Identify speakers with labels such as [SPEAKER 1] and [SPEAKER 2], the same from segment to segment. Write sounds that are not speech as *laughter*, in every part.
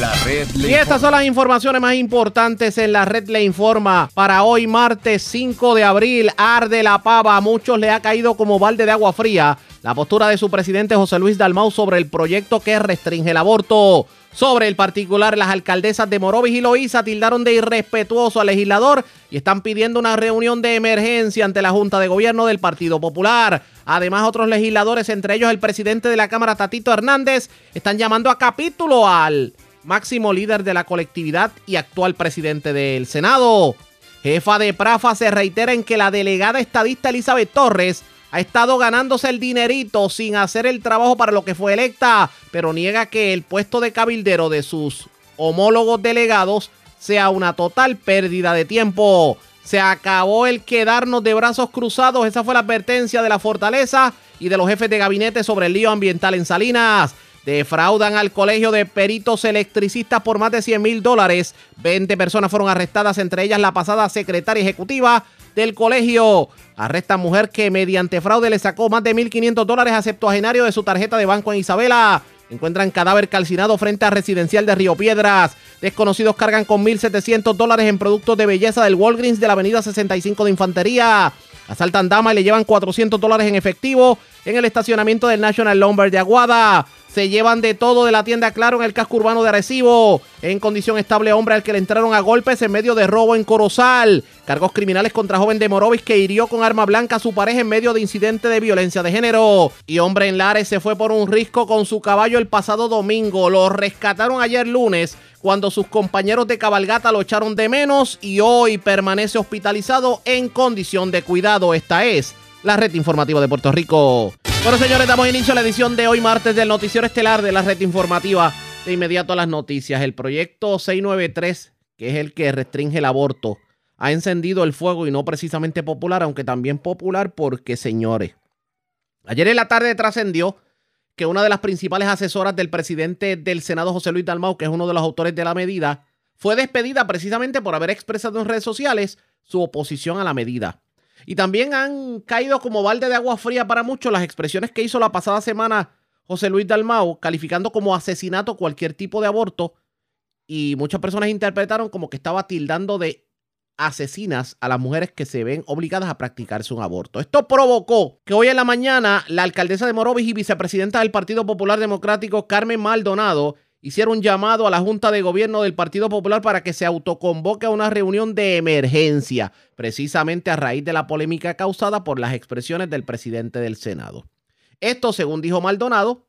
[SPEAKER 1] La red le
[SPEAKER 2] Y estas son las informaciones más importantes en la red Le Informa. Para hoy, martes 5 de abril, arde la pava. A muchos le ha caído como balde de agua fría la postura de su presidente José Luis Dalmau sobre el proyecto que restringe el aborto. Sobre el particular, las alcaldesas de Morovis y Loíza tildaron de irrespetuoso al legislador y están pidiendo una reunión de emergencia ante la Junta de Gobierno del Partido Popular. Además, otros legisladores, entre ellos el presidente de la Cámara, Tatito Hernández, están llamando a capítulo al máximo líder de la colectividad y actual presidente del Senado. Jefa de Prafa se reitera en que la delegada estadista Elizabeth Torres ha estado ganándose el dinerito sin hacer el trabajo para lo que fue electa, pero niega que el puesto de cabildero de sus homólogos delegados sea una total pérdida de tiempo. Se acabó el quedarnos de brazos cruzados, esa fue la advertencia de la fortaleza y de los jefes de gabinete sobre el lío ambiental en Salinas. Defraudan al colegio de peritos electricistas por más de 100 mil dólares. 20 personas fueron arrestadas, entre ellas la pasada secretaria ejecutiva del colegio. Arresta mujer que mediante fraude le sacó más de 1.500 dólares a septuagenario de su tarjeta de banco en Isabela. Encuentran cadáver calcinado frente a residencial de Río Piedras. Desconocidos cargan con 1.700 dólares en productos de belleza del Walgreens de la avenida 65 de Infantería. Asaltan dama y le llevan 400 dólares en efectivo en el estacionamiento del National Lumber de Aguada. Se llevan de todo de la tienda Claro en el casco urbano de Arecibo. En condición estable, hombre al que le entraron a golpes en medio de robo en Corozal. Cargos criminales contra joven de Morovis que hirió con arma blanca a su pareja en medio de incidente de violencia de género. Y hombre en Lares se fue por un risco con su caballo el pasado domingo. Lo rescataron ayer lunes cuando sus compañeros de cabalgata lo echaron de menos y hoy permanece hospitalizado en condición de cuidado. Esta es la red informativa de Puerto Rico. Bueno, señores, damos inicio a la edición de hoy martes del noticiero estelar de la red informativa. De inmediato a las noticias. El proyecto 693, que es el que restringe el aborto, ha encendido el fuego y no precisamente popular, aunque también popular porque, señores, ayer en la tarde trascendió que una de las principales asesoras del presidente del Senado, José Luis Dalmau, que es uno de los autores de la medida, fue despedida precisamente por haber expresado en redes sociales su oposición a la medida. Y también han caído como balde de agua fría para muchos las expresiones que hizo la pasada semana José Luis Dalmau, calificando como asesinato cualquier tipo de aborto. Y muchas personas interpretaron como que estaba tildando de asesinas a las mujeres que se ven obligadas a practicarse un aborto. Esto provocó que hoy en la mañana la alcaldesa de Morovis y vicepresidenta del Partido Popular Democrático, Carmen Maldonado, hicieron un llamado a la Junta de Gobierno del Partido Popular para que se autoconvoque a una reunión de emergencia, precisamente a raíz de la polémica causada por las expresiones del presidente del Senado. Esto, según dijo Maldonado,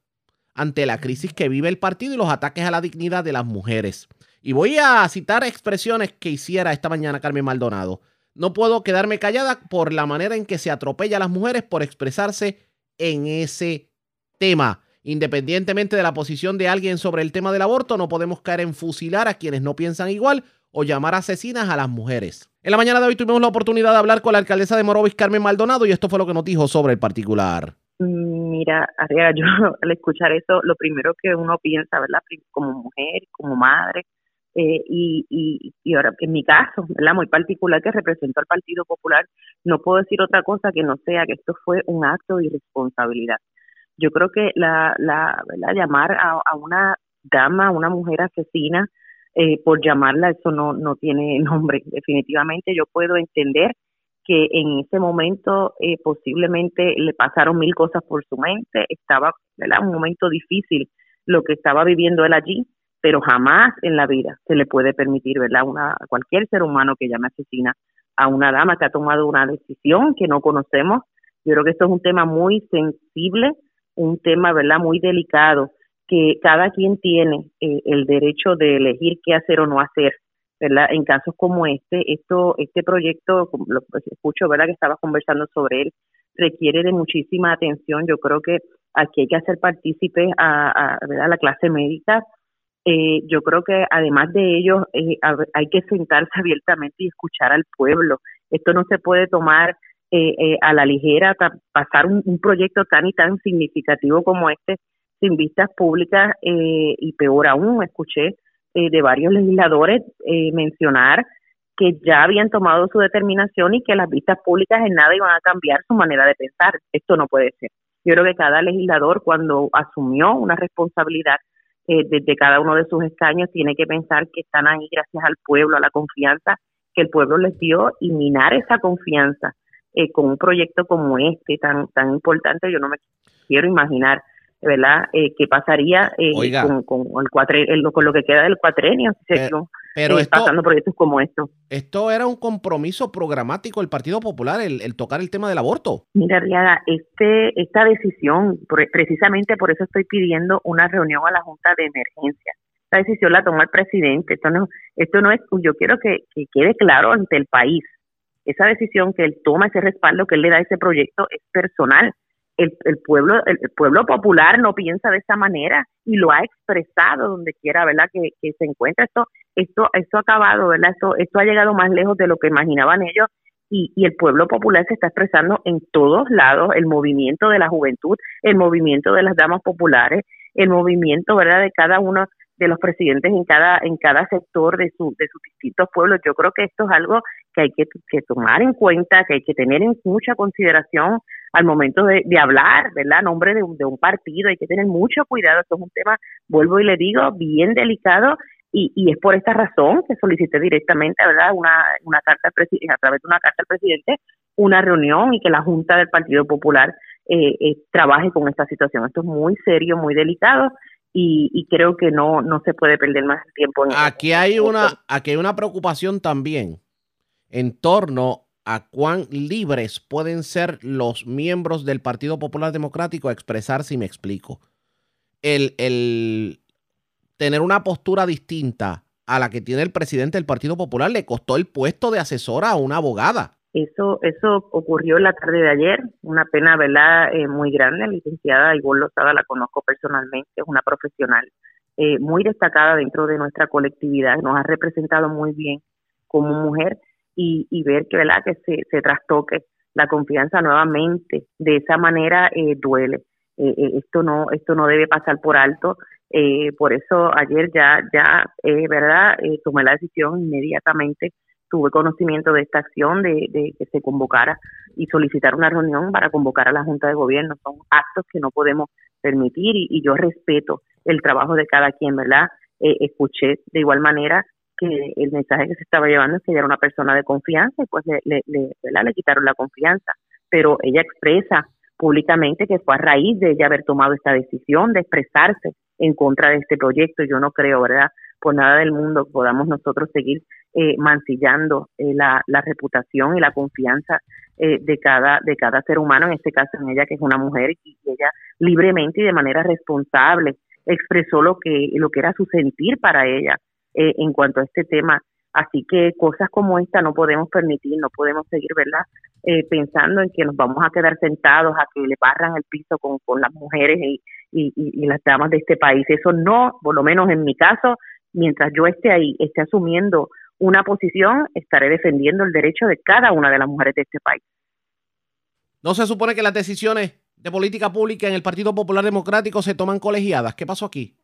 [SPEAKER 2] ante la crisis que vive el partido y los ataques a la dignidad de las mujeres. Y voy a citar expresiones que hiciera esta mañana Carmen Maldonado. No puedo quedarme callada por la manera en que se atropella a las mujeres por expresarse en ese tema. Independientemente de la posición de alguien sobre el tema del aborto, no podemos caer en fusilar a quienes no piensan igual o llamar asesinas a las mujeres. En la mañana de hoy tuvimos la oportunidad de hablar con la alcaldesa de Morovis, Carmen Maldonado, y esto fue lo que nos dijo sobre el particular.
[SPEAKER 3] Mira, Arriaga, *laughs* yo al escuchar eso, lo primero que uno piensa, ¿verdad? Como mujer, como madre, eh, y, y, y ahora, en mi caso, ¿verdad? Muy particular que representó al Partido Popular, no puedo decir otra cosa que no sea que esto fue un acto de irresponsabilidad. Yo creo que la, la, ¿verdad? llamar a, una dama, a una mujer asesina, eh, por llamarla, eso no, no tiene *laughs* nombre. Definitivamente yo puedo entender que en ese momento eh, posiblemente le pasaron mil cosas por su mente, estaba. Un momento difícil lo que estaba viviendo él allí, pero jamás en la vida se le puede permitir, ¿verdad? Una, a cualquier ser humano que llame asesina a una dama que ha tomado una decisión que no conocemos. Yo creo que esto es un tema muy sensible, un tema, ¿verdad? Muy delicado, que cada quien tiene eh, el derecho de elegir qué hacer o no hacer, ¿verdad? En casos como este, esto, este proyecto, lo que escucho, ¿verdad? Que estaba conversando sobre él, requiere de muchísima atención. Yo creo que aquí hay que hacer partícipe a, a, la clase médica, eh, yo creo que además de ello eh, hay que sentarse *laughs* abiertamente y escuchar al pueblo. Esto no se puede tomar eh, a la ligera, pasar un, proyecto tan y tan significativo como este sin vistas públicas y peor aún, escuché de varios legisladores mencionar que ya habían tomado su determinación y que las vistas públicas en nada iban a cambiar su manera de pensar. Esto no puede ser. Yo creo que cada legislador cuando asumió una responsabilidad eh, desde cada uno de sus escaños tiene que pensar que están ahí gracias al pueblo, a la confianza que el pueblo les dio y minar esa confianza eh, con un proyecto como este tan tan importante. Yo no me quiero imaginar, ¿verdad? Eh, qué pasaría eh, con, con, el cuatre, con lo que queda del cuatrenio. Pero esto, pasando proyectos como esto.
[SPEAKER 2] Esto era un compromiso programático del Partido Popular, el, tocar el tema del aborto.
[SPEAKER 3] Mira, Riaga, este, esta decisión, precisamente por eso estoy pidiendo una reunión a la Junta de Emergencia. Esta decisión la tomó el presidente. Esto no, esto no es, yo quiero que, quede claro ante el país. Esa decisión que él toma, ese respaldo que él le da a ese proyecto es personal. El, el, pueblo el pueblo popular no piensa de esa manera y lo ha expresado donde quiera verdad que, que se encuentra. Esto esto esto ha acabado verdad esto esto ha llegado más lejos de lo que imaginaban ellos y, y el pueblo popular se está expresando en todos lados el movimiento de la juventud el movimiento de las damas populares el movimiento verdad de cada uno de los presidentes en cada en cada sector de su de sus distintos pueblos yo creo que esto es algo que hay que, que tomar en cuenta que hay que tener en mucha consideración al momento de, hablar, ¿verdad? Nombre de un, de un partido, hay que tener mucho cuidado. Esto es un tema, vuelvo y le digo, bien delicado y, y es por esta razón que solicité directamente, ¿verdad? Una, una carta a través de una carta al presidente, una reunión y que la Junta del Partido Popular eh, eh, trabaje con esta situación. Esto es muy serio, muy delicado y, y creo que no, no se puede perder más tiempo. En
[SPEAKER 2] aquí hay una, aquí hay una preocupación también en torno a cuán libres pueden ser los miembros del Partido Popular Democrático a expresar si me explico. El, el tener una postura distinta a la que tiene el presidente del Partido Popular le costó el puesto de asesora a una abogada.
[SPEAKER 3] Eso, eso ocurrió la tarde de ayer, una pena, ¿verdad? Eh, muy grande. La licenciada Ivonne Lozada la conozco personalmente, es una profesional eh, muy destacada dentro de nuestra colectividad, nos ha representado muy bien como mujer y, y ver que, ¿verdad? que se, se trastoque la confianza nuevamente. De esa manera eh, duele. Eh, eh, esto no esto no debe pasar por alto. por eso ayer ya ya verdad tomé la decisión inmediatamente tuve conocimiento de esta acción de, de, que se convocara y solicitar una reunión para convocar a la Junta de Gobierno. Son actos que no podemos permitir y, y yo respeto el trabajo de cada quien, ¿verdad? escuché de igual manera que el mensaje que se estaba llevando es que ella era una persona de confianza y pues le, le, quitaron la confianza. Pero ella expresa públicamente que fue a raíz de ella haber tomado esta decisión de expresarse en contra de este proyecto. Yo no creo, ¿verdad? Por nada del mundo podamos nosotros seguir eh, mancillando eh, la, reputación y la confianza eh, de cada ser humano, en este caso en ella que es una mujer y ella libremente y de manera responsable expresó lo que lo que era su sentir para ella eh, en cuanto a este tema. Así que cosas como esta no podemos permitir, no podemos seguir, ¿verdad? Pensando en que nos vamos a quedar sentados a que le barran el piso con, las mujeres y, y, las damas de este país. Eso no, por lo menos en mi caso, mientras yo esté ahí, esté asumiendo una posición, estaré defendiendo el derecho de cada una de las mujeres de este país.
[SPEAKER 2] ¿No se supone que las decisiones de política pública en el Partido Popular Democrático se toman colegiadas? ¿Qué pasó aquí?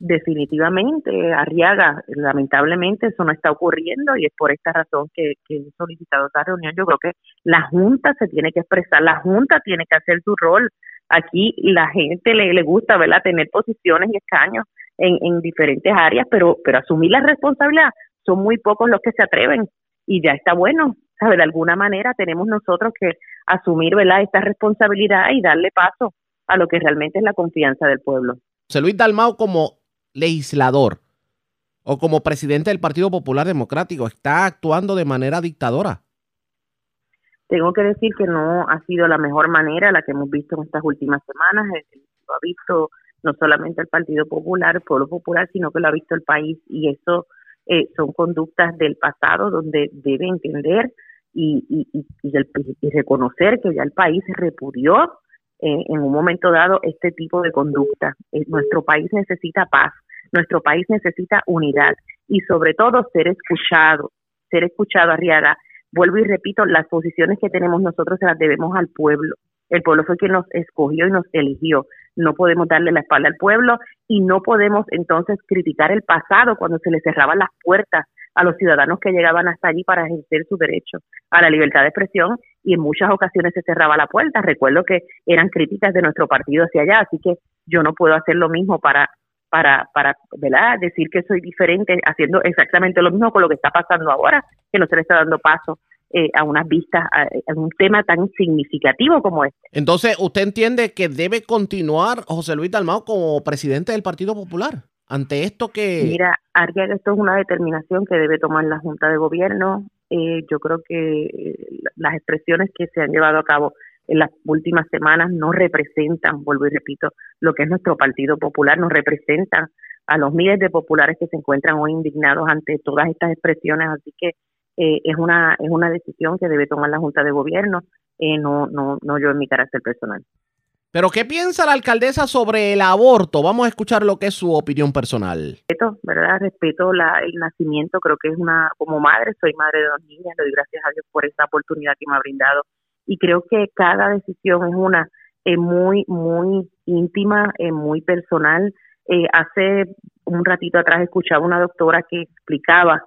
[SPEAKER 3] definitivamente, Arriaga, lamentablemente eso no está ocurriendo y es por esta razón que, he solicitado esta reunión. Yo creo que la Junta se tiene que expresar, la Junta tiene que hacer su rol. Aquí la gente le, le gusta ¿verdad? tener posiciones y escaños en, en diferentes áreas, pero, pero asumir la responsabilidad son muy pocos los que se atreven y ya está bueno. ¿sabe? De alguna manera tenemos nosotros que asumir ¿verdad? esta responsabilidad y darle paso a lo que realmente es la confianza del pueblo.
[SPEAKER 2] José Luis Dalmao, como legislador o como presidente del Partido Popular Democrático está actuando de manera dictadora?
[SPEAKER 3] Tengo que decir que no ha sido la mejor manera la que hemos visto en estas últimas semanas. Lo ha visto no solamente el Partido Popular, el pueblo popular, sino que lo ha visto el país y eso eh, son conductas del pasado donde debe entender y, y, y, reconocer que ya el país repudió eh, en un momento dado este tipo de conducta. Eh, nuestro país necesita paz, Nuestro país necesita unidad y sobre todo ser escuchado, ser escuchado, Arriaga. Vuelvo y repito, las posiciones que tenemos nosotros se las debemos al pueblo. El pueblo fue quien nos escogió y nos eligió. No podemos darle la espalda al pueblo y no podemos entonces criticar el pasado cuando se le cerraban las puertas a los ciudadanos que llegaban hasta allí para ejercer su derecho a la libertad de expresión y en muchas ocasiones se cerraba la puerta. Recuerdo que eran críticas de nuestro partido hacia allá, así que yo no puedo hacer lo mismo para para para ¿verdad? decir que soy diferente haciendo exactamente lo mismo con lo que está pasando ahora, que no se le está dando paso eh, a unas vistas a, un tema tan significativo como este.
[SPEAKER 2] Entonces, ¿usted entiende que debe continuar José Luis Dalmao como presidente del Partido Popular? ante esto que...
[SPEAKER 3] Mira, Ariel, esto es una determinación que debe tomar la Junta de Gobierno. Eh, yo creo que eh, las expresiones que se han llevado a cabo en las últimas semanas no representan, vuelvo y repito, lo que es nuestro Partido Popular, no representan a los miles de populares que se encuentran hoy indignados ante todas estas expresiones, así que eh, es una es una decisión que debe tomar la Junta de Gobierno, no no no yo en mi carácter personal.
[SPEAKER 2] Pero ¿qué piensa la alcaldesa sobre el aborto? Vamos a escuchar lo que es su opinión personal.
[SPEAKER 3] Respeto, ¿verdad? Respeto la, el nacimiento, creo que es una, como madre, soy madre de dos niñas, le doy gracias a Dios por esta oportunidad que me ha brindado. Y creo que cada decisión es una eh, muy, muy íntima, eh, muy personal. Eh, hace un ratito atrás escuchaba una doctora que explicaba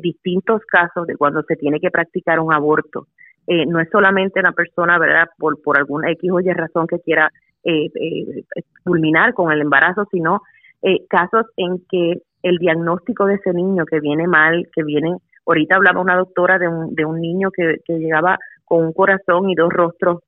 [SPEAKER 3] distintos casos de cuando se tiene que practicar un aborto eh, no es solamente una persona, ¿verdad?, por, por alguna X o Y razón que quiera eh, eh, culminar con el embarazo, sino casos en que el diagnóstico de ese niño que viene mal, que viene, ahorita hablaba una doctora de un, de un niño que, que llegaba con un corazón y dos rostros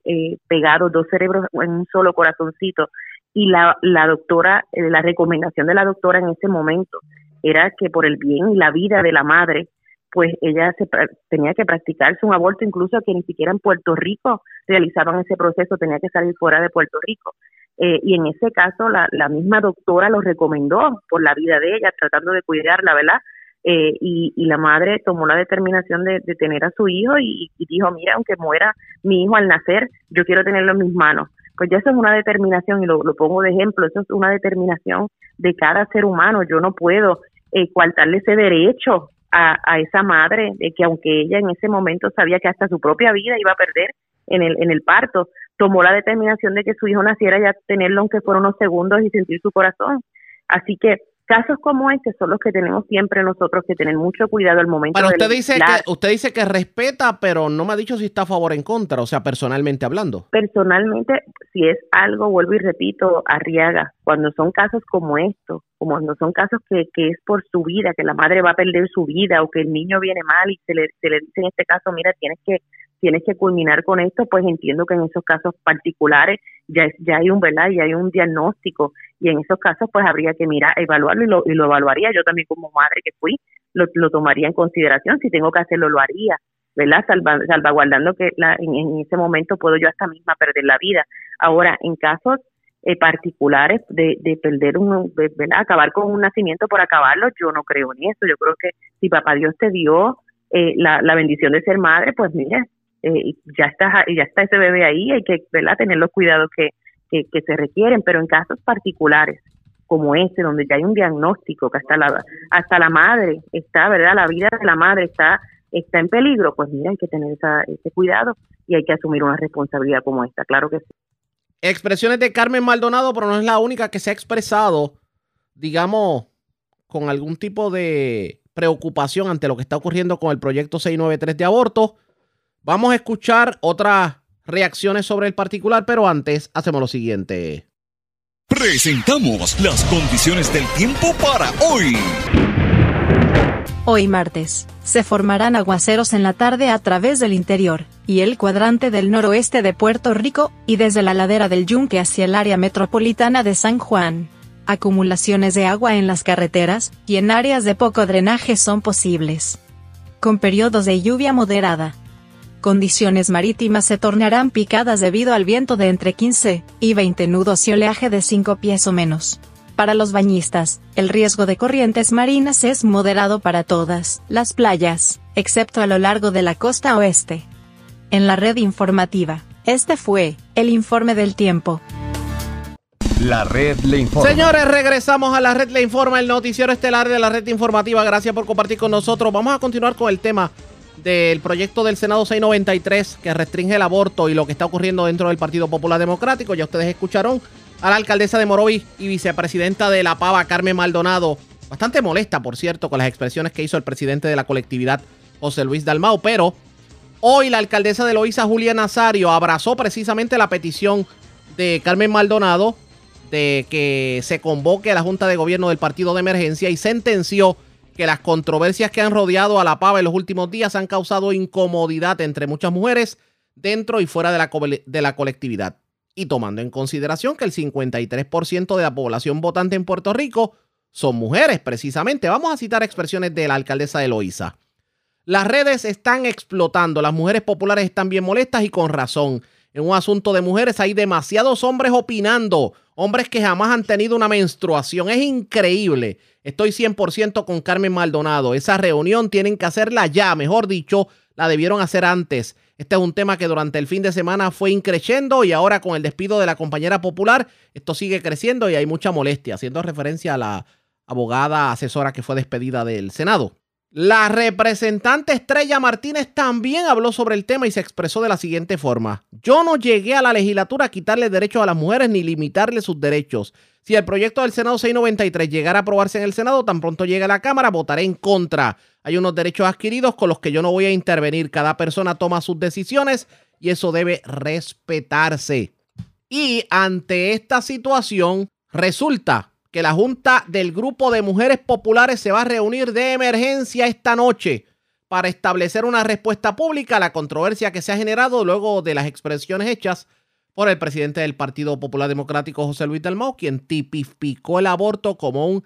[SPEAKER 3] pegados, dos cerebros en un solo corazoncito, y la, la doctora, la recomendación de la doctora en ese momento era que por el bien y la vida de la madre, pues ella se, tenía que practicarse un aborto, incluso que ni siquiera en Puerto Rico realizaban ese proceso, tenía que salir fuera de Puerto Rico. Eh, y en ese caso la, la misma doctora lo recomendó por la vida de ella, tratando de cuidarla, ¿verdad? Eh, y, y, la madre tomó la determinación de, de tener a su hijo y, y, dijo, mira, aunque muera mi hijo al nacer, yo quiero tenerlo en mis manos. Pues ya eso es una determinación y lo, lo pongo de ejemplo, eso es una determinación de cada ser humano. Yo no puedo eh, coartarle ese derecho a, a esa madre de que aunque ella en ese momento sabía que hasta su propia vida iba a perder en el, en el parto, tomó la determinación de que su hijo naciera ya tenerlo aunque fuera unos segundos y sentir su corazón. Así que casos como este son los que tenemos siempre nosotros que tener mucho cuidado al momento
[SPEAKER 2] pero usted dice que usted dice que respeta pero no me ha dicho si está a favor o en contra o sea personalmente hablando.
[SPEAKER 3] Personalmente si es algo vuelvo y repito arriaga cuando son casos como estos como cuando son casos que, que es por su vida que la madre va a perder su vida o que el niño viene mal y se le, se le dice en este caso mira tienes que tienes que culminar con esto, pues entiendo que en esos casos particulares ya, ya hay un, ¿verdad? Ya hay un diagnóstico y en esos casos pues habría que mirar, evaluarlo y lo, evaluaría. Yo también como madre que fui, lo, lo tomaría en consideración. Si tengo que hacerlo, lo haría, ¿verdad? salvaguardando que la, en, ese momento puedo yo hasta misma perder la vida. Ahora, en casos eh, particulares de, de perder un, ¿verdad? Acabar con un nacimiento por acabarlo, yo no creo en eso. Yo creo que si papá Dios te dio eh, la, la bendición de ser madre, pues mire, eh, ya está ya está ese bebé ahí, hay que ¿verdad? tener los cuidados que, que, se requieren, pero en casos particulares como este, donde ya hay un diagnóstico que hasta la hasta la madre está, ¿verdad? La vida de la madre está está en peligro, pues mira, hay que tener ese cuidado y hay que asumir una responsabilidad como esta, claro que sí.
[SPEAKER 2] Expresiones de Carmen Maldonado, pero no es la única que se ha expresado, digamos, con algún tipo de preocupación ante lo que está ocurriendo con el proyecto 693 de aborto. Vamos a escuchar otras reacciones sobre el particular, pero antes hacemos lo siguiente.
[SPEAKER 4] Presentamos las condiciones del tiempo para hoy.
[SPEAKER 5] Hoy martes, se formarán aguaceros en la tarde a través del interior y el cuadrante del noroeste de Puerto Rico, y desde la ladera del Yunque hacia el área metropolitana de San Juan. Acumulaciones de agua en las carreteras y en áreas de poco drenaje son posibles. Con periodos de lluvia moderada, condiciones marítimas se tornarán picadas debido al viento de entre 15 y 20 nudos y oleaje de 5 pies o menos. Para los bañistas, el riesgo de corrientes marinas es moderado para todas las playas, excepto a lo largo de la costa oeste. En la red informativa, este fue el informe del tiempo.
[SPEAKER 1] La red le informa.
[SPEAKER 2] Señores, regresamos a la red le informa, el noticiero estelar de la red informativa. Gracias por compartir con nosotros. Vamos a continuar con el tema del proyecto del Senado 693 que restringe el aborto y lo que está ocurriendo dentro del Partido Popular Democrático. Ya ustedes escucharon a la alcaldesa de Morovis y vicepresidenta de La Pava, Carmen Maldonado, bastante molesta, por cierto, con las expresiones que hizo el presidente de la colectividad, José Luis Dalmau, pero hoy la alcaldesa de Loíza, Julia Nazario, abrazó precisamente la petición de Carmen Maldonado de que se convoque a la Junta de Gobierno del Partido de Emergencia y sentenció que las controversias que han rodeado a la pava en los últimos días han causado incomodidad entre muchas mujeres dentro y fuera de la, de la colectividad. Y tomando en consideración que el 53% de la población votante en Puerto Rico son mujeres, precisamente. Vamos a citar expresiones de la alcaldesa de Loíza. Las redes están explotando, las mujeres populares están bien molestas y con razón. En un asunto de mujeres hay demasiados hombres opinando, hombres que jamás han tenido una menstruación. Es increíble. Estoy 100% con Carmen Maldonado. Esa reunión tienen que hacerla ya, mejor dicho, la debieron hacer antes. Este es un tema que durante el fin de semana fue increciendo y ahora con el despido de la compañera popular, esto sigue creciendo y hay mucha molestia, haciendo referencia a la abogada asesora que fue despedida del Senado. La representante Estrella Martínez también habló sobre el tema y se expresó de la siguiente forma. Yo no llegué a la legislatura a quitarle derechos a las mujeres ni limitarle sus derechos. Si el proyecto del Senado 693 llegara a aprobarse en el Senado, tan pronto llegue a la Cámara, votaré en contra. Hay unos derechos adquiridos con los que yo no voy a intervenir. Cada persona toma sus decisiones y eso debe respetarse. Y ante esta situación, resulta que la Junta del Grupo de Mujeres Populares se va a reunir de emergencia esta noche para establecer una respuesta pública a la controversia que se ha generado luego de las expresiones hechas por el presidente del Partido Popular Democrático, José Luis Dalmau, quien tipificó el aborto como un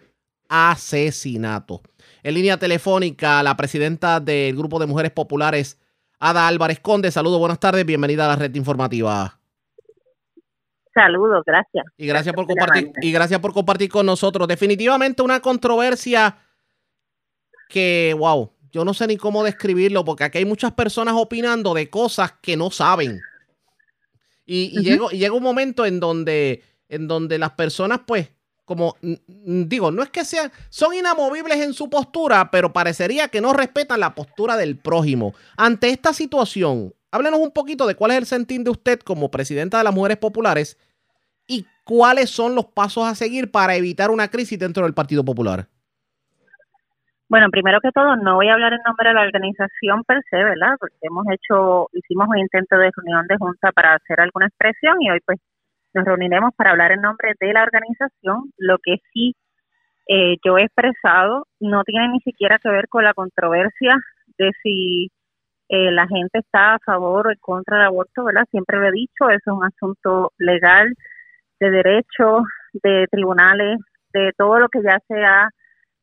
[SPEAKER 2] asesinato. En línea telefónica, la presidenta del Grupo de Mujeres Populares, Ada Álvarez Conde. Saludos, buenas tardes, bienvenida a la red informativa.
[SPEAKER 6] Saludos, gracias.
[SPEAKER 2] Y gracias, por compartir y gracias por compartir con nosotros. Definitivamente una controversia que, wow, yo no sé ni cómo describirlo porque aquí hay muchas personas opinando de cosas que no saben. Y, llega, un momento en donde, en donde las personas, pues, como digo, no es que sean, son inamovibles en su postura, pero parecería que no respetan la postura del prójimo. Ante esta situación, Háblenos un poquito de cuál es el sentir de usted como presidenta de las Mujeres Populares y cuáles son los pasos a seguir para evitar una crisis dentro del Partido Popular.
[SPEAKER 6] Bueno, primero que todo, no voy a hablar en nombre de la organización per se, ¿verdad? Porque hemos hecho, hicimos un intento de reunión de junta para hacer alguna expresión y hoy pues nos reuniremos para hablar en nombre de la organización. Lo que sí eh, yo he expresado no tiene ni siquiera que ver con la controversia de si eh, la gente está a favor o en contra del aborto, ¿verdad? Siempre lo he dicho, eso es un asunto legal, de derecho, de tribunales, de todo lo que ya se ha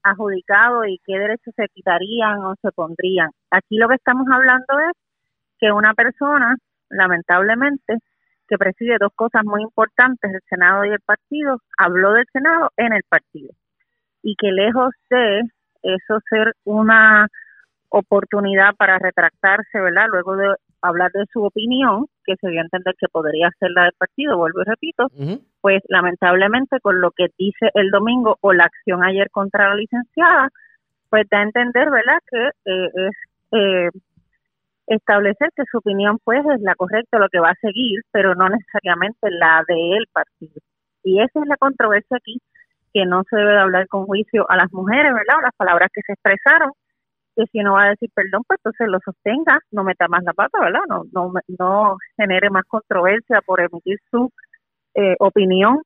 [SPEAKER 6] adjudicado y qué derechos se quitarían o se pondrían. Aquí lo que estamos hablando es que una persona, lamentablemente, que preside dos cosas muy importantes, el Senado y el partido, habló del Senado en el partido. Y que lejos de eso ser una oportunidad para retractarse, ¿verdad? Luego de hablar de su opinión, que se dio a entender que podría ser la del partido, vuelvo y repito, pues lamentablemente con lo que dice el domingo o la acción ayer contra la licenciada, pues da a entender, ¿verdad?, que eh, es eh, establecer que su opinión pues es la correcta, lo que va a seguir, pero no necesariamente la de el partido. Y esa es la controversia aquí, que no se debe hablar con juicio a las mujeres, ¿verdad?, o las palabras que se expresaron, que si uno va a decir perdón, pues entonces lo sostenga, no meta más la pata, ¿verdad? No, no, no genere más controversia por emitir su eh, opinión.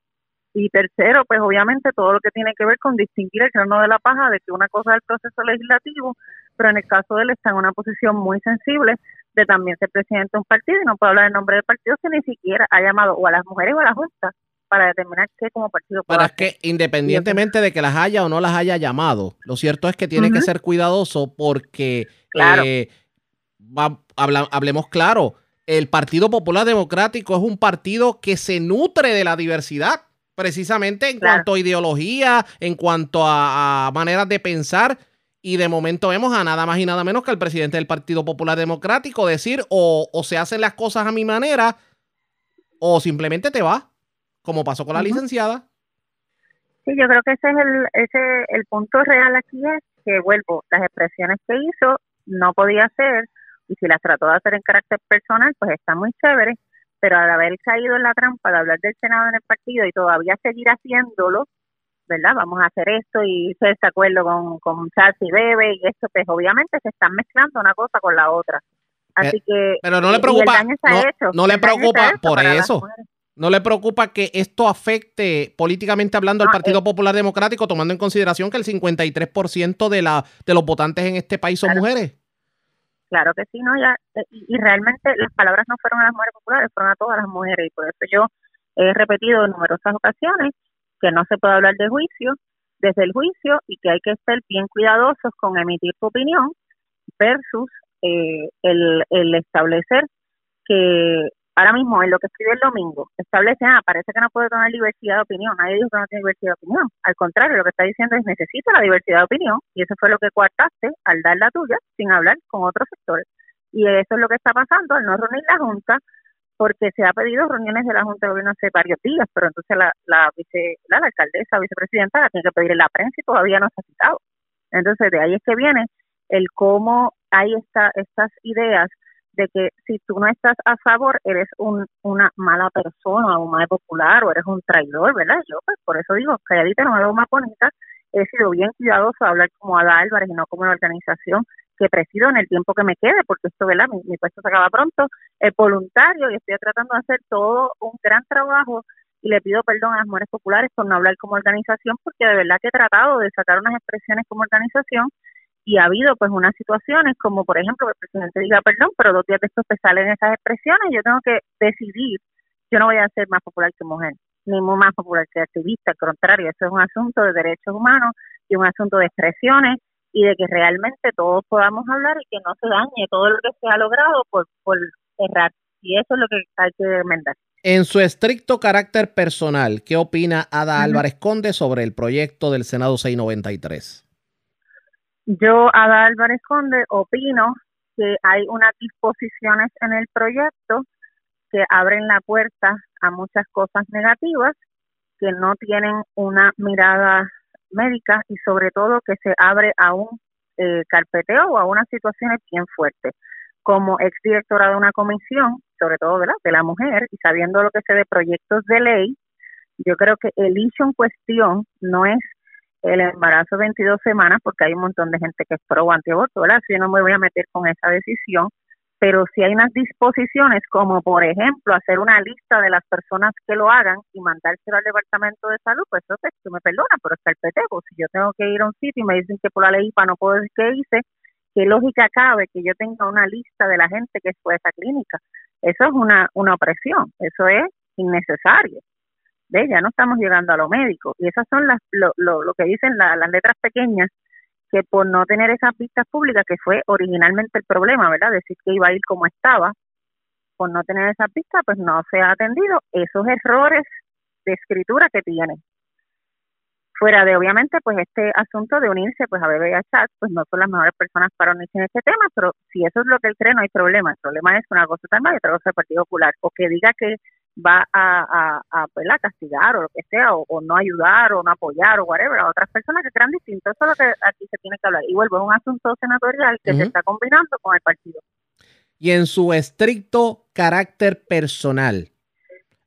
[SPEAKER 6] Y tercero, pues obviamente todo lo que tiene que ver con distinguir el grano de la paja de que una cosa es el proceso legislativo, pero en el caso de él está en una posición muy sensible de también ser presidente de un partido y no puede hablar en nombre del partido que ni siquiera ha llamado o a las mujeres o a la Junta para determinar qué como partido
[SPEAKER 2] es que independientemente de que las haya o no las haya llamado, lo cierto es que tiene que ser cuidadoso porque eh, hablemos claro, el Partido Popular Democrático es un partido que se nutre de la diversidad, precisamente en cuanto a ideología, en cuanto a, maneras de pensar. Y de momento vemos a nada más y nada menos que al presidente del Partido Popular Democrático decir o, o se hacen las cosas a mi manera o simplemente te va como pasó con la licenciada.
[SPEAKER 6] Sí, yo creo que ese es el, ese, el punto real aquí es que vuelvo, las expresiones que hizo no podía hacer y si las trató de hacer en carácter personal, pues está muy chévere, pero al haber caído en la trampa de hablar del Senado en el partido y todavía seguir haciéndolo, ¿verdad? Vamos a hacer esto y se de acuerdo con, con Charles y Bebe y esto, pues obviamente se están mezclando una cosa con la otra. Así que...
[SPEAKER 2] Pero no le preocupa, no, no le preocupa por eso. ¿No le preocupa que esto afecte políticamente hablando al
[SPEAKER 6] No,
[SPEAKER 2] Partido
[SPEAKER 6] eh.
[SPEAKER 2] Popular Democrático, tomando en consideración que el 53% de, la, de los votantes en este país son
[SPEAKER 6] Claro.
[SPEAKER 2] mujeres?
[SPEAKER 6] Claro que sí, ¿no? Ya, eh, y, y realmente las palabras no fueron a las mujeres populares, fueron a todas las mujeres. Y por eso yo he repetido en numerosas ocasiones que no se puede hablar de juicio desde el juicio y que hay que ser bien cuidadosos con emitir tu opinión versus eh, el, el establecer que ahora mismo en lo que escribe el domingo establece, ah, parece que no puede tener diversidad de opinión, nadie dijo que no tiene diversidad de opinión, al contrario, lo que está diciendo es necesita la diversidad de opinión y eso fue lo que coartaste al dar la tuya sin hablar con otros sectores. Y eso es lo que está pasando al no reunir la Junta porque se ha pedido reuniones de la Junta de Gobierno hace varios días, pero entonces la, la, vice, la, la vicepresidenta, la tiene que pedir en la prensa y todavía no se ha citado. Entonces de ahí es que viene el cómo hay esta, estas ideas de que si tú no estás a favor eres un, una mala persona, un mal popular o eres un traidor, ¿verdad? Yo pues por eso digo, calladita no me más bonita, he sido bien cuidadoso a hablar como Ada Álvarez y no como una organización que presido en el tiempo que me quede, porque esto, ¿verdad? Mi, mi puesto se acaba pronto, es voluntario y estoy tratando de hacer todo un gran trabajo y le pido perdón a las mujeres populares por no hablar como organización, porque de verdad que he tratado de sacar unas expresiones como organización y ha habido pues unas situaciones como por ejemplo que el presidente diga perdón, pero dos días después pues salen esas expresiones yo tengo que decidir, yo no voy a ser más popular que mujer, ni más popular que activista, al contrario, eso es un asunto de derechos humanos y un asunto de expresiones y de que realmente todos podamos hablar y que no se dañe todo lo que se ha logrado por, por errar. Y eso es lo que hay que enmendar.
[SPEAKER 2] En su estricto carácter personal, ¿qué opina Ada. Álvarez Conde sobre el proyecto del Senado 693?
[SPEAKER 6] Yo, Ada Álvarez Conde, opino que hay unas disposiciones en el proyecto que abren la puerta a muchas cosas negativas que no tienen una mirada médica y sobre todo que se abre a un eh, carpeteo o a unas situaciones bien fuertes. Como exdirectora de una comisión, sobre todo ¿verdad? de la mujer, y sabiendo lo que sé de proyectos de ley, yo creo que el issue en cuestión no es el embarazo de 22 semanas, porque hay un montón de gente que es pro antiaborto, ¿verdad? Yo no me voy a meter con esa decisión, pero si hay unas disposiciones como, por ejemplo, hacer una lista de las personas que lo hagan y mandárselo al Departamento de Salud, pues eso tú me perdonas, pero está el petego. Si yo tengo que ir a un sitio y me dicen que por la ley IPA no puedo decir qué hice, ¿qué lógica cabe que yo tenga una lista de la gente que fue a esa clínica? Eso es una, una opresión, eso es innecesario. ¿Ve? Ya no estamos llegando a lo médico. Y esas son las, lo, lo, que dicen la- las letras pequeñas, que por no tener esas vistas públicas, que fue originalmente el problema, ¿verdad? Decir que iba a ir como estaba, por no tener esas vistas, pues no se ha atendido esos errores de escritura que tiene. Fuera de, obviamente, pues este asunto de unirse, pues a Chat, pues no son las mejores personas para unirse en este tema, pero si eso es lo que él cree, no hay problema. El problema es una cosa tal y otra cosa del Partido Popular, o que diga que va a, a, a, pues, a castigar o lo que sea, o, o no ayudar o no apoyar o whatever a otras personas que crean distinto. Eso es lo que aquí se tiene que hablar. Y vuelvo, es un asunto senatorial que se está combinando con el partido.
[SPEAKER 2] Y en su estricto carácter personal,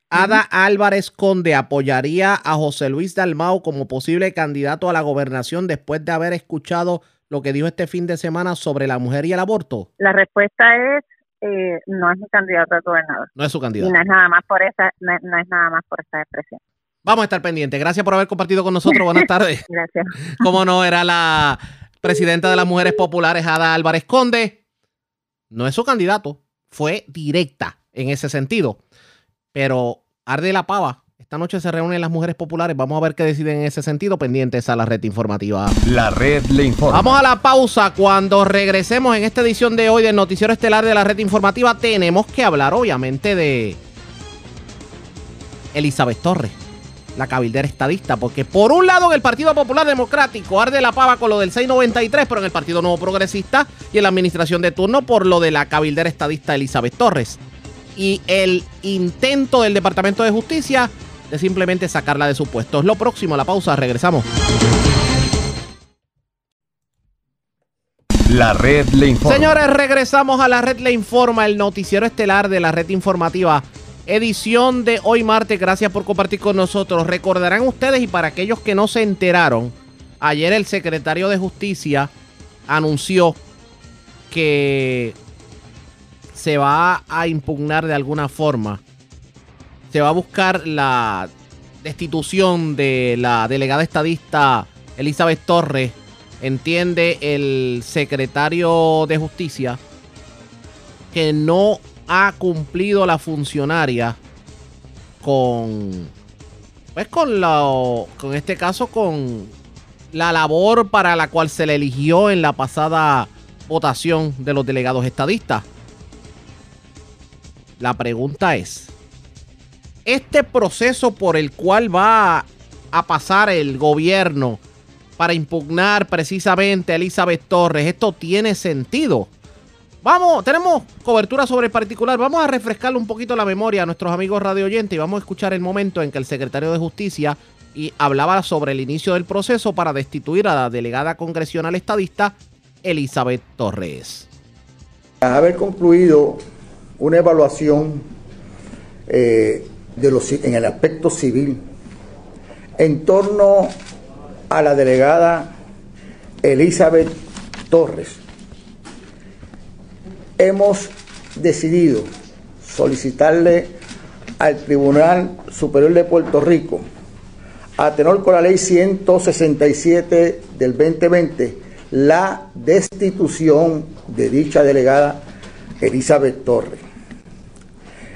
[SPEAKER 2] Ada Álvarez Conde apoyaría a José Luis Dalmau como posible candidato a la gobernación después de haber escuchado lo que dijo este fin de semana sobre la mujer y el aborto.
[SPEAKER 6] La respuesta es, eh, no es mi candidato a gobernador.
[SPEAKER 2] No es su
[SPEAKER 6] Y
[SPEAKER 2] candidato.
[SPEAKER 6] no es nada más por esa, no, no es nada más por esa expresión.
[SPEAKER 2] Vamos a estar pendientes. Gracias por haber compartido con nosotros. *laughs* Buenas tardes.
[SPEAKER 6] Gracias. *laughs*
[SPEAKER 2] Como no, era la presidenta de las mujeres populares, Ada Álvarez Conde. No es su candidato, fue directa en ese sentido. Pero arde la pava. Esta noche se reúnen las mujeres populares. Vamos a ver qué deciden en ese sentido. Pendientes a la red informativa.
[SPEAKER 1] La red le informa.
[SPEAKER 2] Vamos a la pausa. Cuando regresemos en esta edición de hoy del Noticiero Estelar de la red informativa, tenemos que hablar, obviamente, de Elizabeth Torres, la cabildera estadista. Porque por un lado, en el Partido Popular Democrático arde la pava con lo del 693, pero en el Partido Nuevo Progresista y en la administración de turno por lo de la cabildera estadista Elizabeth Torres. Y el intento del Departamento de Justicia de simplemente sacarla de su puesto. Es lo próximo, la pausa, regresamos.
[SPEAKER 1] La red le informa.
[SPEAKER 2] Señores, regresamos a la red le informa, el noticiero estelar de la red informativa. Edición de hoy martes, gracias por compartir con nosotros. Recordarán ustedes y para aquellos que no se enteraron, ayer el secretario de Justicia anunció que se va a impugnar de alguna forma. Se va a buscar la destitución de la delegada estadista Elizabeth Torres. Entiende el secretario de Justicia que no ha cumplido la funcionaria con pues con la con este caso con la labor para la cual se le eligió en la pasada votación de los delegados estadistas. La pregunta es, ¿este proceso por el cual va a pasar el gobierno para impugnar precisamente a Elizabeth Torres, esto tiene sentido? Vamos, tenemos cobertura sobre el particular. Vamos a refrescarle un poquito la memoria a nuestros amigos radio oyentes y vamos a escuchar el momento en que el secretario de Justicia y hablaba sobre el inicio del proceso para destituir a la delegada congresional estadista Elizabeth Torres.
[SPEAKER 7] Haber concluido una evaluación eh, de los, en el aspecto civil en torno a la delegada Elizabeth Torres, hemos decidido solicitarle al Tribunal Superior de Puerto Rico, a tenor con la ley 167 del 2020, la destitución de dicha delegada Elizabeth Torres.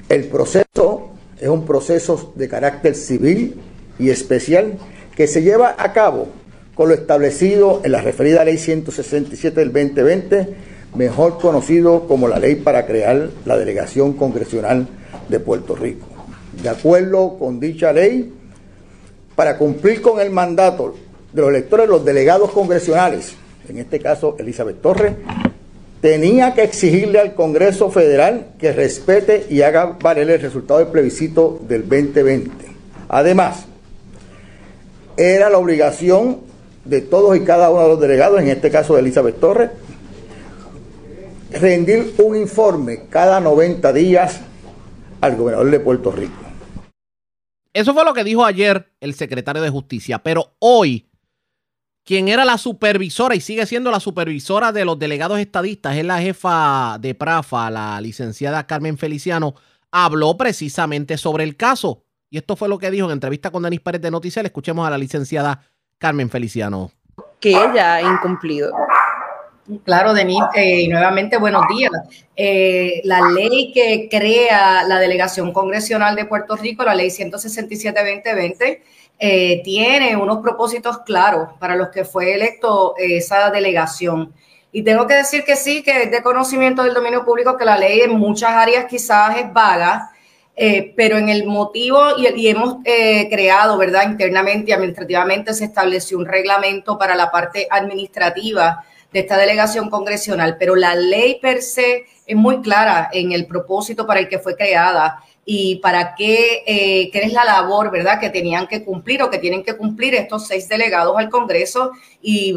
[SPEAKER 7] El proceso es un proceso de carácter civil y especial que se lleva a cabo con lo establecido en la referida ley 167 del 2020, mejor conocido como la ley para crear la delegación congresional de Puerto Rico. De acuerdo con dicha ley, para cumplir con el mandato de los electores, los delegados congresionales, en este caso Elizabeth Torres, tenía que exigirle al Congreso Federal que respete y haga valer el resultado del plebiscito del 2020. Además, era la obligación de todos y cada uno de los delegados, en este caso de Elizabeth Torres, rendir un informe cada 90 días al gobernador de Puerto Rico.
[SPEAKER 2] Eso fue lo que dijo ayer el secretario de Justicia, pero hoy quien era la supervisora y sigue siendo la supervisora de los delegados estadistas, es la jefa de Prafa, la licenciada Carmen Feliciano, habló precisamente sobre el caso. Y esto fue lo que dijo en entrevista con Denis Pérez de Noticias. escuchemos a la licenciada Carmen Feliciano.
[SPEAKER 8] Que ella ha incumplido.
[SPEAKER 9] Claro, Denis, eh, y nuevamente buenos días. Eh, la ley que crea la delegación congresional de Puerto Rico, la ley 167-2020, eh, tiene unos propósitos claros para los que fue electo eh, esa delegación. Y tengo que decir que sí, que es de conocimiento del dominio público que la ley en muchas áreas quizás es vaga, eh, pero en el motivo y, hemos creado, ¿verdad? Internamente y administrativamente se estableció un reglamento para la parte administrativa de esta delegación congresional, pero la ley per se es muy clara en el propósito para el que fue creada y para qué, eh, es la labor, ¿verdad?, que tenían que cumplir o que tienen que cumplir estos seis delegados al Congreso y,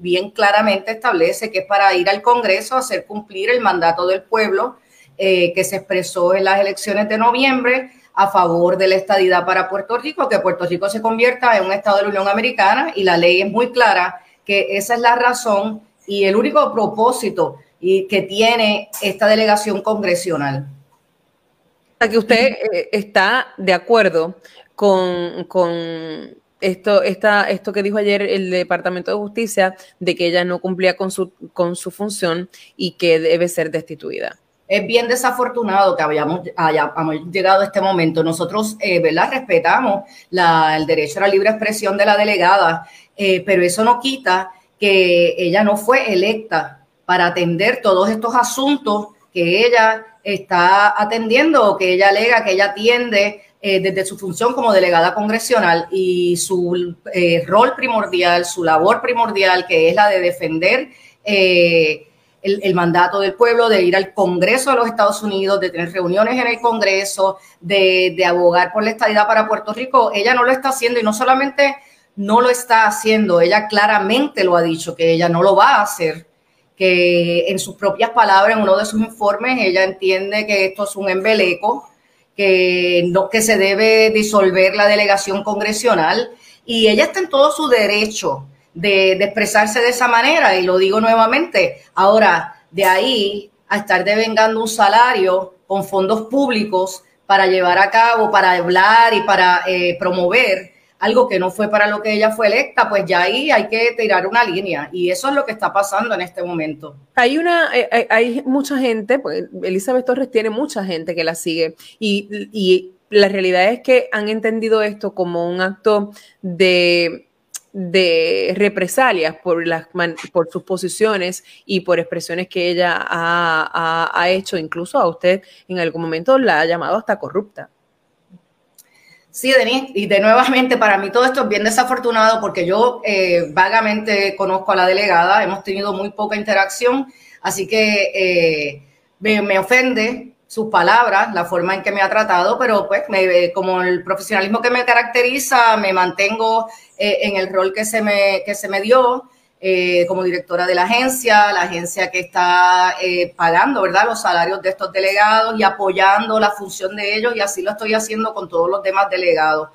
[SPEAKER 9] bien claramente establece que es para ir al Congreso a hacer cumplir el mandato del pueblo eh, que se expresó en las elecciones de noviembre a favor de la estadidad para Puerto Rico, que Puerto Rico se convierta en un Estado de la Unión Americana y la ley es muy clara que esa es la razón y el único propósito que tiene esta delegación congresional
[SPEAKER 8] que usted eh, está de acuerdo con, esto, esta, esto que dijo ayer el Departamento de Justicia de que ella no cumplía con su, con su función y que debe ser destituida.
[SPEAKER 9] Es bien desafortunado que hayamos, llegado a este momento. Nosotros, eh, ¿verdad? Respetamos el derecho a la libre expresión de la delegada, eh, pero eso no quita que ella no fue electa para atender todos estos asuntos que ella está atendiendo que ella alega que ella atiende eh, desde su función como delegada congresional y su eh, rol primordial, su labor primordial, que es la de defender eh, el, mandato del pueblo, de ir al Congreso de los Estados Unidos, de tener reuniones en el Congreso, de, de abogar por la estadidad para Puerto Rico. Ella no lo está haciendo y no solamente no lo está haciendo, ella claramente lo ha dicho, que ella no lo va a hacer, que en sus propias palabras, en uno de sus informes, ella entiende que esto es un embeleco, que, no, que se debe disolver la delegación congresional y ella está en todo su derecho de, expresarse de esa manera y lo digo nuevamente. Ahora, de ahí a estar devengando un salario con fondos públicos para llevar a cabo, para hablar y para eh, promover algo que no fue para lo que ella fue electa, pues ya ahí hay que tirar una línea y eso es lo que está pasando en este momento.
[SPEAKER 8] Hay una, eh, eh, hay mucha gente, pues Elizabeth Torres tiene mucha gente que la sigue y, y la realidad es que han entendido esto como un acto de de represalias por, las, por sus posiciones y por expresiones que ella ha, ha, hecho, incluso a usted en algún momento la ha llamado hasta corrupta.
[SPEAKER 9] Sí, Denis, y de nuevamente para mí todo esto es bien desafortunado porque yo eh, vagamente conozco a la delegada, hemos tenido muy poca interacción, así que eh, me, ofende sus palabras, la forma en que me ha tratado, pero pues me, como el profesionalismo que me caracteriza, me mantengo eh, en el rol que se me, que se me dio eh, como directora de la agencia, la agencia que está eh, pagando, ¿verdad?, los salarios de estos delegados y apoyando la función de ellos y así lo estoy haciendo con todos los demás delegados.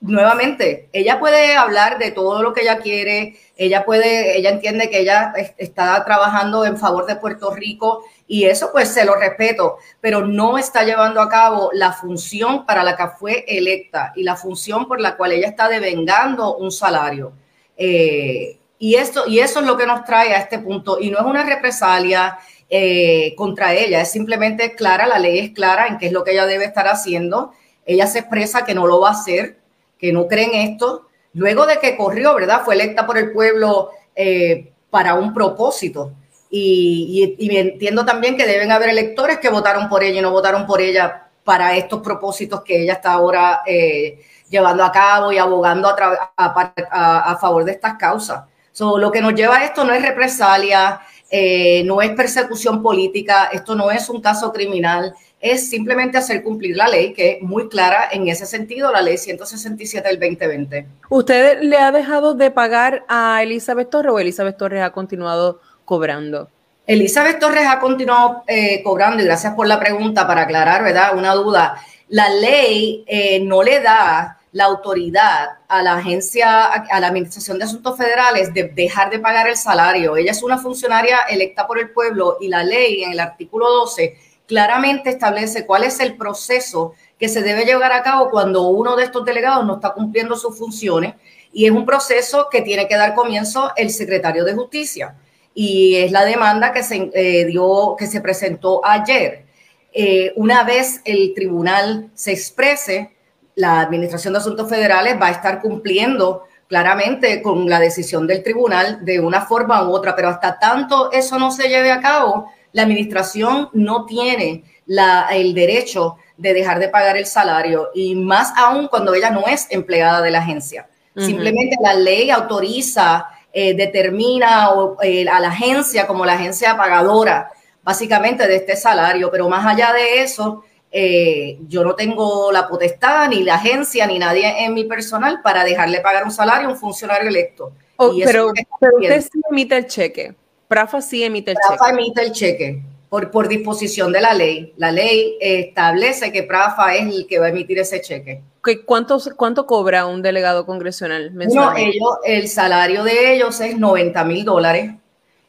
[SPEAKER 9] nuevamente, ella puede hablar de todo lo que ella quiere, ella puede, ella entiende que ella está trabajando en favor de Puerto Rico y eso pues se lo respeto, pero no está llevando a cabo la función para la que fue electa y la función por la cual ella está devengando un salario. Eh, y, esto, y eso es lo que nos trae a este punto. Y no es una represalia eh, contra ella, es simplemente clara, la ley es clara en qué es lo que ella debe estar haciendo. Ella se expresa que no lo va a hacer, que no cree en esto. Luego de que corrió, ¿verdad? Fue electa por el pueblo eh, para un propósito. Y, entiendo también que deben haber electores que votaron por ella y no votaron por ella para estos propósitos que ella está ahora eh, llevando a cabo y abogando a, favor de estas causas. lo que nos lleva a esto no es represalia, eh, no es persecución política, esto no es un caso criminal, es simplemente hacer cumplir la ley, que es muy clara en ese sentido, la ley 167 del 2020.
[SPEAKER 8] ¿Usted le ha dejado de pagar a Elizabeth Torres o Elizabeth Torres ha continuado cobrando?
[SPEAKER 9] Elizabeth Torres ha continuado eh, cobrando y gracias por la pregunta para aclarar, ¿verdad? Una duda. La ley eh, no le da la autoridad a la agencia, a la Administración de Asuntos Federales de dejar de pagar el salario. Ella es una funcionaria electa por el pueblo y la ley en el artículo 12 claramente establece cuál es el proceso que se debe llevar a cabo cuando uno de estos delegados no está cumpliendo sus funciones y es un proceso que tiene que dar comienzo el secretario de Justicia y es la demanda que se eh, dio, que se presentó ayer. Eh, una vez el tribunal se exprese, la Administración de Asuntos Federales va a estar cumpliendo claramente con la decisión del tribunal de una forma u otra, pero hasta tanto eso no se lleve a cabo, la Administración no tiene la, el derecho de dejar de pagar el salario y más aún cuando ella no es empleada de la agencia. Simplemente la ley autoriza eh, determina eh, a la agencia como la agencia pagadora básicamente de este salario, pero más allá de eso, eh, yo no tengo la potestad, ni la agencia, ni nadie en mi personal para dejarle pagar un salario a un funcionario electo.
[SPEAKER 8] Oh, pero, usted sí emite el cheque. Prafa sí emite el cheque.
[SPEAKER 9] Prafa emite el cheque por, por disposición de la ley. La ley establece que Prafa es el que va a emitir ese cheque.
[SPEAKER 8] ¿Cuánto, ¿Cuánto cobra un delegado congresional?
[SPEAKER 9] No, ellos, el salario de ellos es 90 mil dólares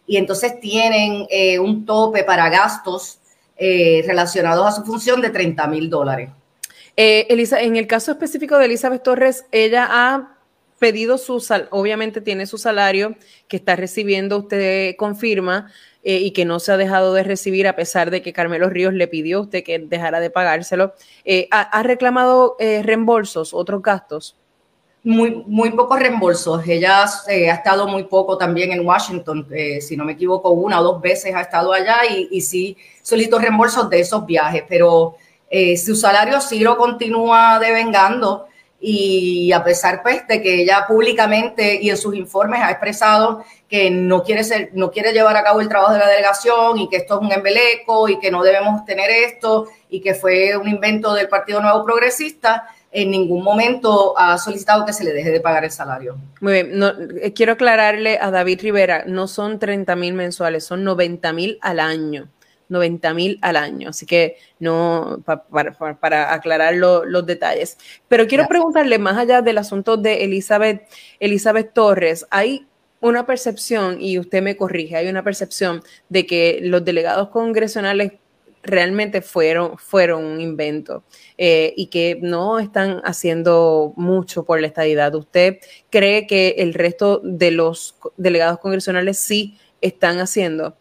[SPEAKER 9] y entonces tienen eh, un tope para gastos eh, relacionados a su función de 30 mil dólares.
[SPEAKER 8] Eh, Elisa, en el caso específico de Elizabeth Torres, ella ha pedido su sal, obviamente tiene su salario que está recibiendo, usted confirma, eh, y que no se ha dejado de recibir a pesar de que Carmelo Ríos le pidió a usted que dejara de pagárselo. Eh, ¿ha, reclamado eh, reembolsos, otros gastos?
[SPEAKER 9] Muy, muy pocos reembolsos. Ella ha estado muy poco también en Washington, si no me equivoco, una o dos veces ha estado allá y, y sí solicitó reembolsos de esos viajes, pero su salario sí lo continúa devengando y a pesar pues de que ella públicamente y en sus informes ha expresado que no quiere ser, no quiere llevar a cabo el trabajo de la delegación y que esto es un embeleco y que no debemos tener esto y que fue un invento del Partido Nuevo Progresista, en ningún momento ha solicitado que se le deje de pagar el salario.
[SPEAKER 8] Muy bien, no, eh, quiero aclararle a David Rivera, no son 30 mil mensuales, son 90 mil al año. 90 mil al año. Así que no, para, aclarar los detalles. Pero quiero preguntarle, más allá del asunto de Elizabeth, Elizabeth Torres, hay una percepción, y usted me corrige, hay una percepción de que los delegados congresionales realmente fueron, fueron un invento eh, y que no están haciendo mucho por la estadidad. ¿Usted cree que el resto de los delegados congresionales sí están haciendo?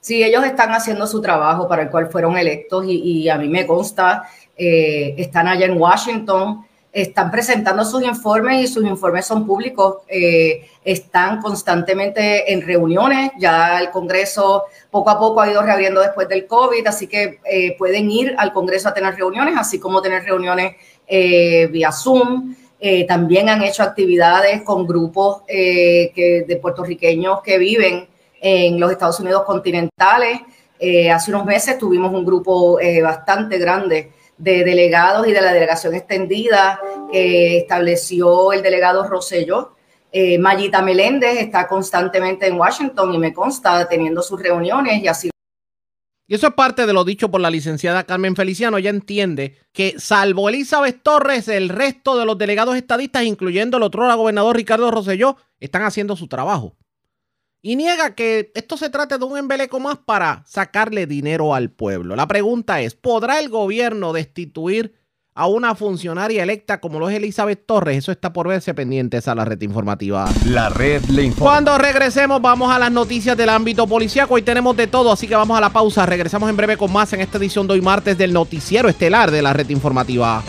[SPEAKER 9] Sí, ellos están haciendo su trabajo para el cual fueron electos y, a mí me consta, eh, están allá en Washington, están presentando sus informes y sus informes son públicos, eh, están constantemente en reuniones, ya el Congreso poco a poco ha ido reabriendo después del COVID, así que eh, pueden ir al Congreso a tener reuniones, así como tener reuniones vía Zoom. también han hecho actividades con grupos de puertorriqueños que viven en los Estados Unidos continentales. Eh, hace unos meses tuvimos un grupo eh, bastante grande de delegados y de la delegación extendida que estableció el delegado Rosselló. Eh, Mayita Meléndez está constantemente en Washington y me consta teniendo sus reuniones y así.
[SPEAKER 2] Y eso es parte de lo dicho por la licenciada Carmen Feliciano. Ella entiende que, salvo Elizabeth Torres, el resto de los delegados estadistas, incluyendo el otro gobernador Ricardo Rosselló, están haciendo su trabajo y niega que esto se trate de un embeleco más para sacarle dinero al pueblo. La pregunta es, ¿podrá el gobierno destituir a una funcionaria electa como lo es Elizabeth Torres? Eso está por verse pendientes a la red informativa.
[SPEAKER 1] La red le informa.
[SPEAKER 2] Cuando regresemos vamos a las noticias del ámbito policíaco. Hoy tenemos de todo, así que vamos a la pausa. Regresamos en breve con más en esta edición de hoy martes del noticiero estelar de la red informativa.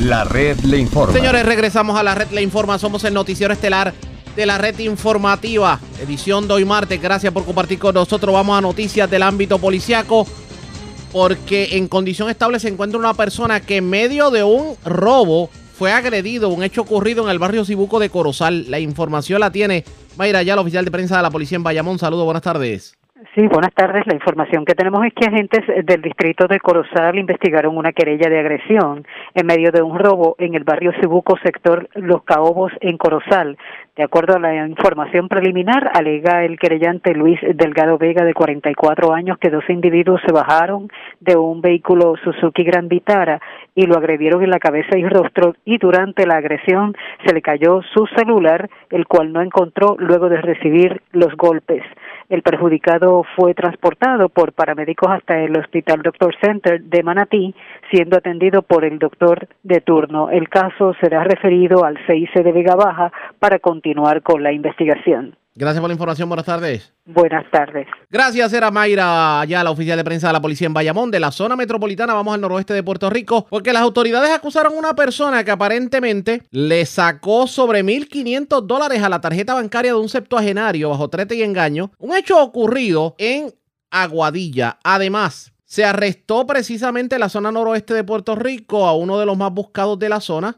[SPEAKER 1] La red le informa.
[SPEAKER 2] Señores, regresamos a la red le informa. Somos el noticiero estelar de la red informativa, edición de hoy martes. Gracias por compartir con nosotros. Vamos a noticias del ámbito policiaco, porque en condición estable se encuentra una persona que en medio de un robo fue agredido, un hecho ocurrido en el barrio Cibuco de Corozal. La información la tiene Mayra ya, la oficial de prensa de la policía en Bayamón. Saludos, buenas tardes.
[SPEAKER 10] Sí, buenas tardes. La información que tenemos es que agentes del distrito de Corozal investigaron una querella de agresión en medio de un robo en el barrio Cibuco, sector Los Caobos, en Corozal. De acuerdo a la información preliminar, alega el querellante Luis Delgado Vega, de 44 años, que dos individuos se bajaron de un vehículo Suzuki Gran Vitara y lo agredieron en la cabeza y rostro y durante la agresión se le cayó su celular, el cual no encontró luego de recibir los golpes. El perjudicado fue transportado por paramédicos hasta el Hospital Doctor Center de Manatí, siendo atendido por el doctor de turno. El caso será referido al CIC de Vega Baja para continuar con la investigación.
[SPEAKER 2] Gracias por la información. Buenas tardes.
[SPEAKER 10] Buenas tardes.
[SPEAKER 2] Gracias, era Mayra, ya la oficial de prensa de la policía en Bayamón, de la zona metropolitana. Vamos al noroeste de Puerto Rico, porque las autoridades acusaron a una persona que aparentemente le sacó sobre 1.500 dólares a la tarjeta bancaria de un septuagenario bajo trete y engaño. Un hecho ocurrido en Aguadilla. Además, se arrestó precisamente en la zona noroeste de Puerto Rico a uno de los más buscados de la zona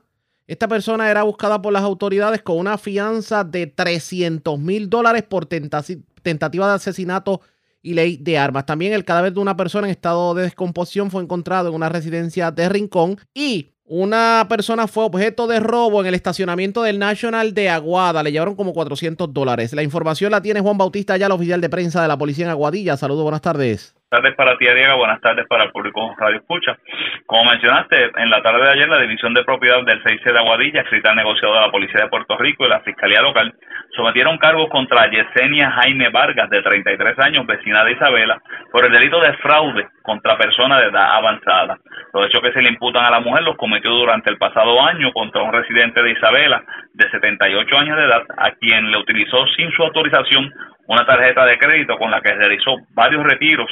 [SPEAKER 2] esta persona era buscada por las autoridades con una fianza de 300 mil dólares por tentativa de asesinato y ley de armas. También el cadáver de una persona en estado de descomposición fue encontrado en una residencia de Rincón y una persona fue objeto de robo en el estacionamiento del National de Aguada. Le llevaron como 400 dólares. La información la tiene Juan Bautista, ya el oficial de prensa de la policía en Aguadilla. Saludos, buenas tardes
[SPEAKER 11] tardes para ti, Diego. Buenas tardes para el público Radio Escucha. Como mencionaste, en la tarde de ayer, la División de Propiedad del 6 de Aguadilla, escrita al negociado de la Policía de Puerto Rico y la Fiscalía Local, sometieron cargos contra Yesenia Jaime Vargas, de 33 años, vecina de Isabela, por el delito de fraude contra personas de edad avanzada. Los hechos que se le imputan a la mujer los cometió durante el pasado año contra un residente de Isabela, de 78 años de edad, a quien le utilizó sin su autorización una tarjeta de crédito con la que realizó varios retiros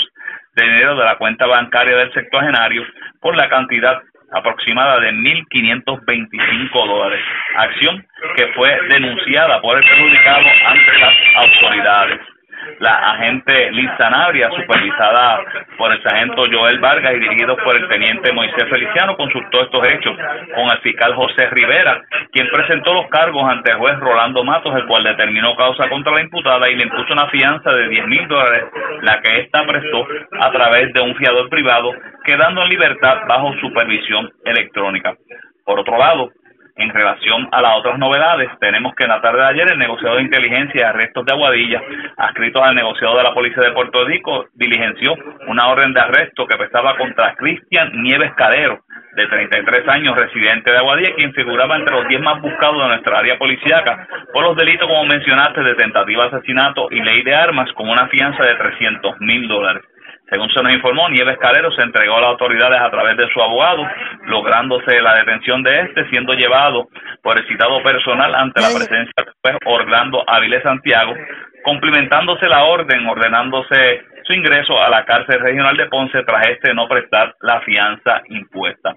[SPEAKER 11] de dinero de la cuenta bancaria del sectogenario por la cantidad aproximada de 1.525 dólares, acción que fue denunciada por el perjudicado ante las autoridades. La agente Liz Sanabria, supervisada por el sargento Joel Vargas y dirigido por el teniente Moisés Feliciano, consultó estos hechos con el fiscal José Rivera, quien presentó los cargos ante el juez Rolando Matos, el cual determinó causa contra la imputada y le impuso una fianza de 10 mil dólares, la que ésta prestó a través de un fiador privado, quedando en libertad bajo supervisión electrónica. Por otro lado, en relación a las otras novedades, tenemos que en la tarde de ayer el negociado de inteligencia y arrestos de Aguadilla, adscrito al negociado de la Policía de Puerto Rico, diligenció una orden de arresto que pesaba contra Cristian Nieves Calero, de 33 años, residente de Aguadilla, quien figuraba entre los 10 más buscados de nuestra área policíaca por los delitos, como mencionaste, de tentativa de asesinato y ley de armas, con una fianza de 300 mil dólares. Según se nos informó, Nieves Calero se entregó a las autoridades a través de su abogado, lográndose la detención de este, siendo llevado por el citado personal ante la presencia del juez Orlando Avilés Santiago, cumplimentándose la orden, ordenándose su ingreso a la cárcel regional de Ponce tras este no prestar la fianza impuesta.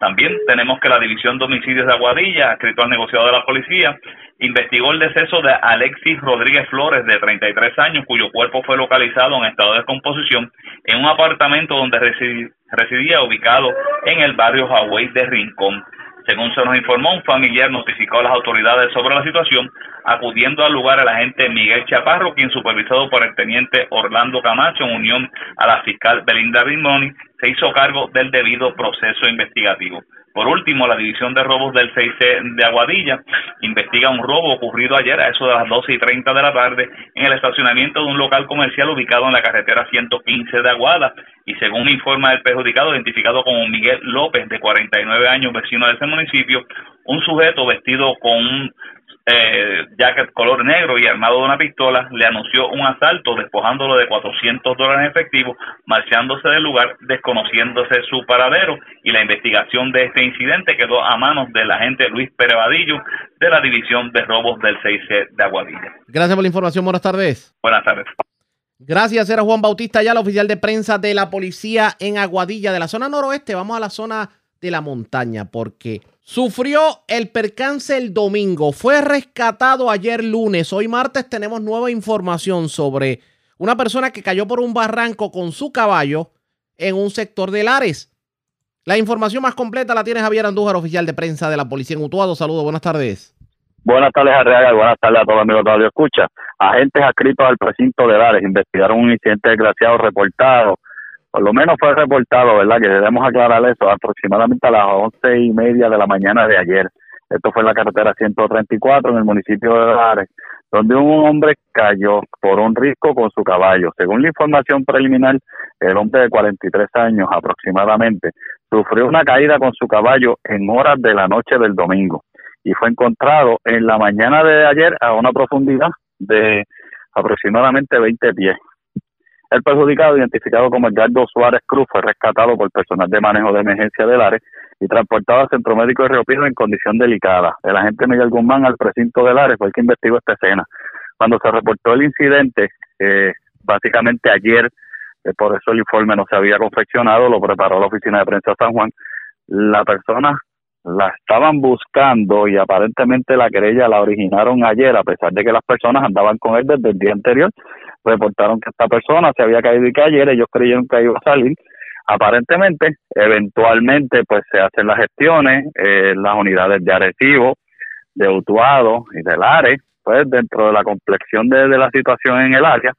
[SPEAKER 11] También tenemos que la División de de Aguadilla, escrito al negociado de la policía, investigó el deceso de Alexis Rodríguez Flores, de 33 años, cuyo cuerpo fue localizado en estado de descomposición en un apartamento donde residía ubicado en el barrio Hawái de Rincón. Según se nos informó, un familiar notificó a las autoridades sobre la situación, acudiendo al lugar el agente Miguel Chaparro, quien supervisado por el teniente Orlando Camacho en unión a la fiscal Belinda Rimoni, se hizo cargo del debido proceso investigativo. Por último, la División de Robos del 6C de Aguadilla investiga un robo ocurrido ayer a eso de las 12 y 30 de la tarde en el estacionamiento de un local comercial ubicado en la carretera 115 de Aguada. Y según informa el perjudicado, identificado como Miguel López, de 49 años, vecino de ese municipio, un sujeto vestido con un eh, jacket color negro y armado de una pistola, le anunció un asalto despojándolo de 400 dólares en efectivo, marchándose del lugar, desconociéndose su paradero y la investigación de este incidente quedó a manos del agente Luis Perevadillo de la División de Robos del 6C de Aguadilla.
[SPEAKER 2] Gracias por la información, buenas tardes.
[SPEAKER 11] Buenas tardes.
[SPEAKER 2] Gracias, era Juan Bautista, ya el oficial de prensa de la policía en Aguadilla, de la zona noroeste. Vamos a la zona de la montaña, porque Sufrió el percance el domingo, fue rescatado ayer lunes. Hoy martes tenemos nueva información sobre una persona que cayó por un barranco con su caballo en un sector de Lares. La información más completa la tiene Javier Andújar, oficial de prensa de la Policía en Utuado. Saludos, buenas tardes.
[SPEAKER 12] Buenas tardes, Arriaga, buenas tardes a todos amigos de Radio Escucha. Agentes adscritos al precinto de Lares investigaron un incidente desgraciado reportado por lo menos fue reportado, ¿verdad? Que debemos aclarar eso aproximadamente a las once y media de la mañana de ayer. Esto fue en la carretera 134 en el municipio de Lares, donde un hombre cayó por un risco con su caballo. Según la información preliminar, el hombre de 43 años aproximadamente sufrió una caída con su caballo en horas de la noche del domingo y fue encontrado en la mañana de ayer a una profundidad de aproximadamente 20 pies. El perjudicado, identificado como Edgardo Suárez Cruz, fue rescatado por personal de manejo de emergencia del área y transportado al Centro Médico de Río Piedra en condición delicada. El agente Miguel Guzmán al precinto del área fue el que investigó esta escena. Cuando se reportó el incidente, eh, básicamente ayer, eh, por eso el informe no se había confeccionado, lo preparó la oficina de prensa San Juan, la persona la estaban buscando y aparentemente la querella la originaron ayer, a pesar de que las personas andaban con él desde el día anterior reportaron que esta persona se había caído y ayer ellos creyeron que iba a salir. Aparentemente, eventualmente, pues se hacen las gestiones, eh, las unidades de Arecibo, de Utuado y del ARE, pues dentro de la complexión de, de la situación en el área,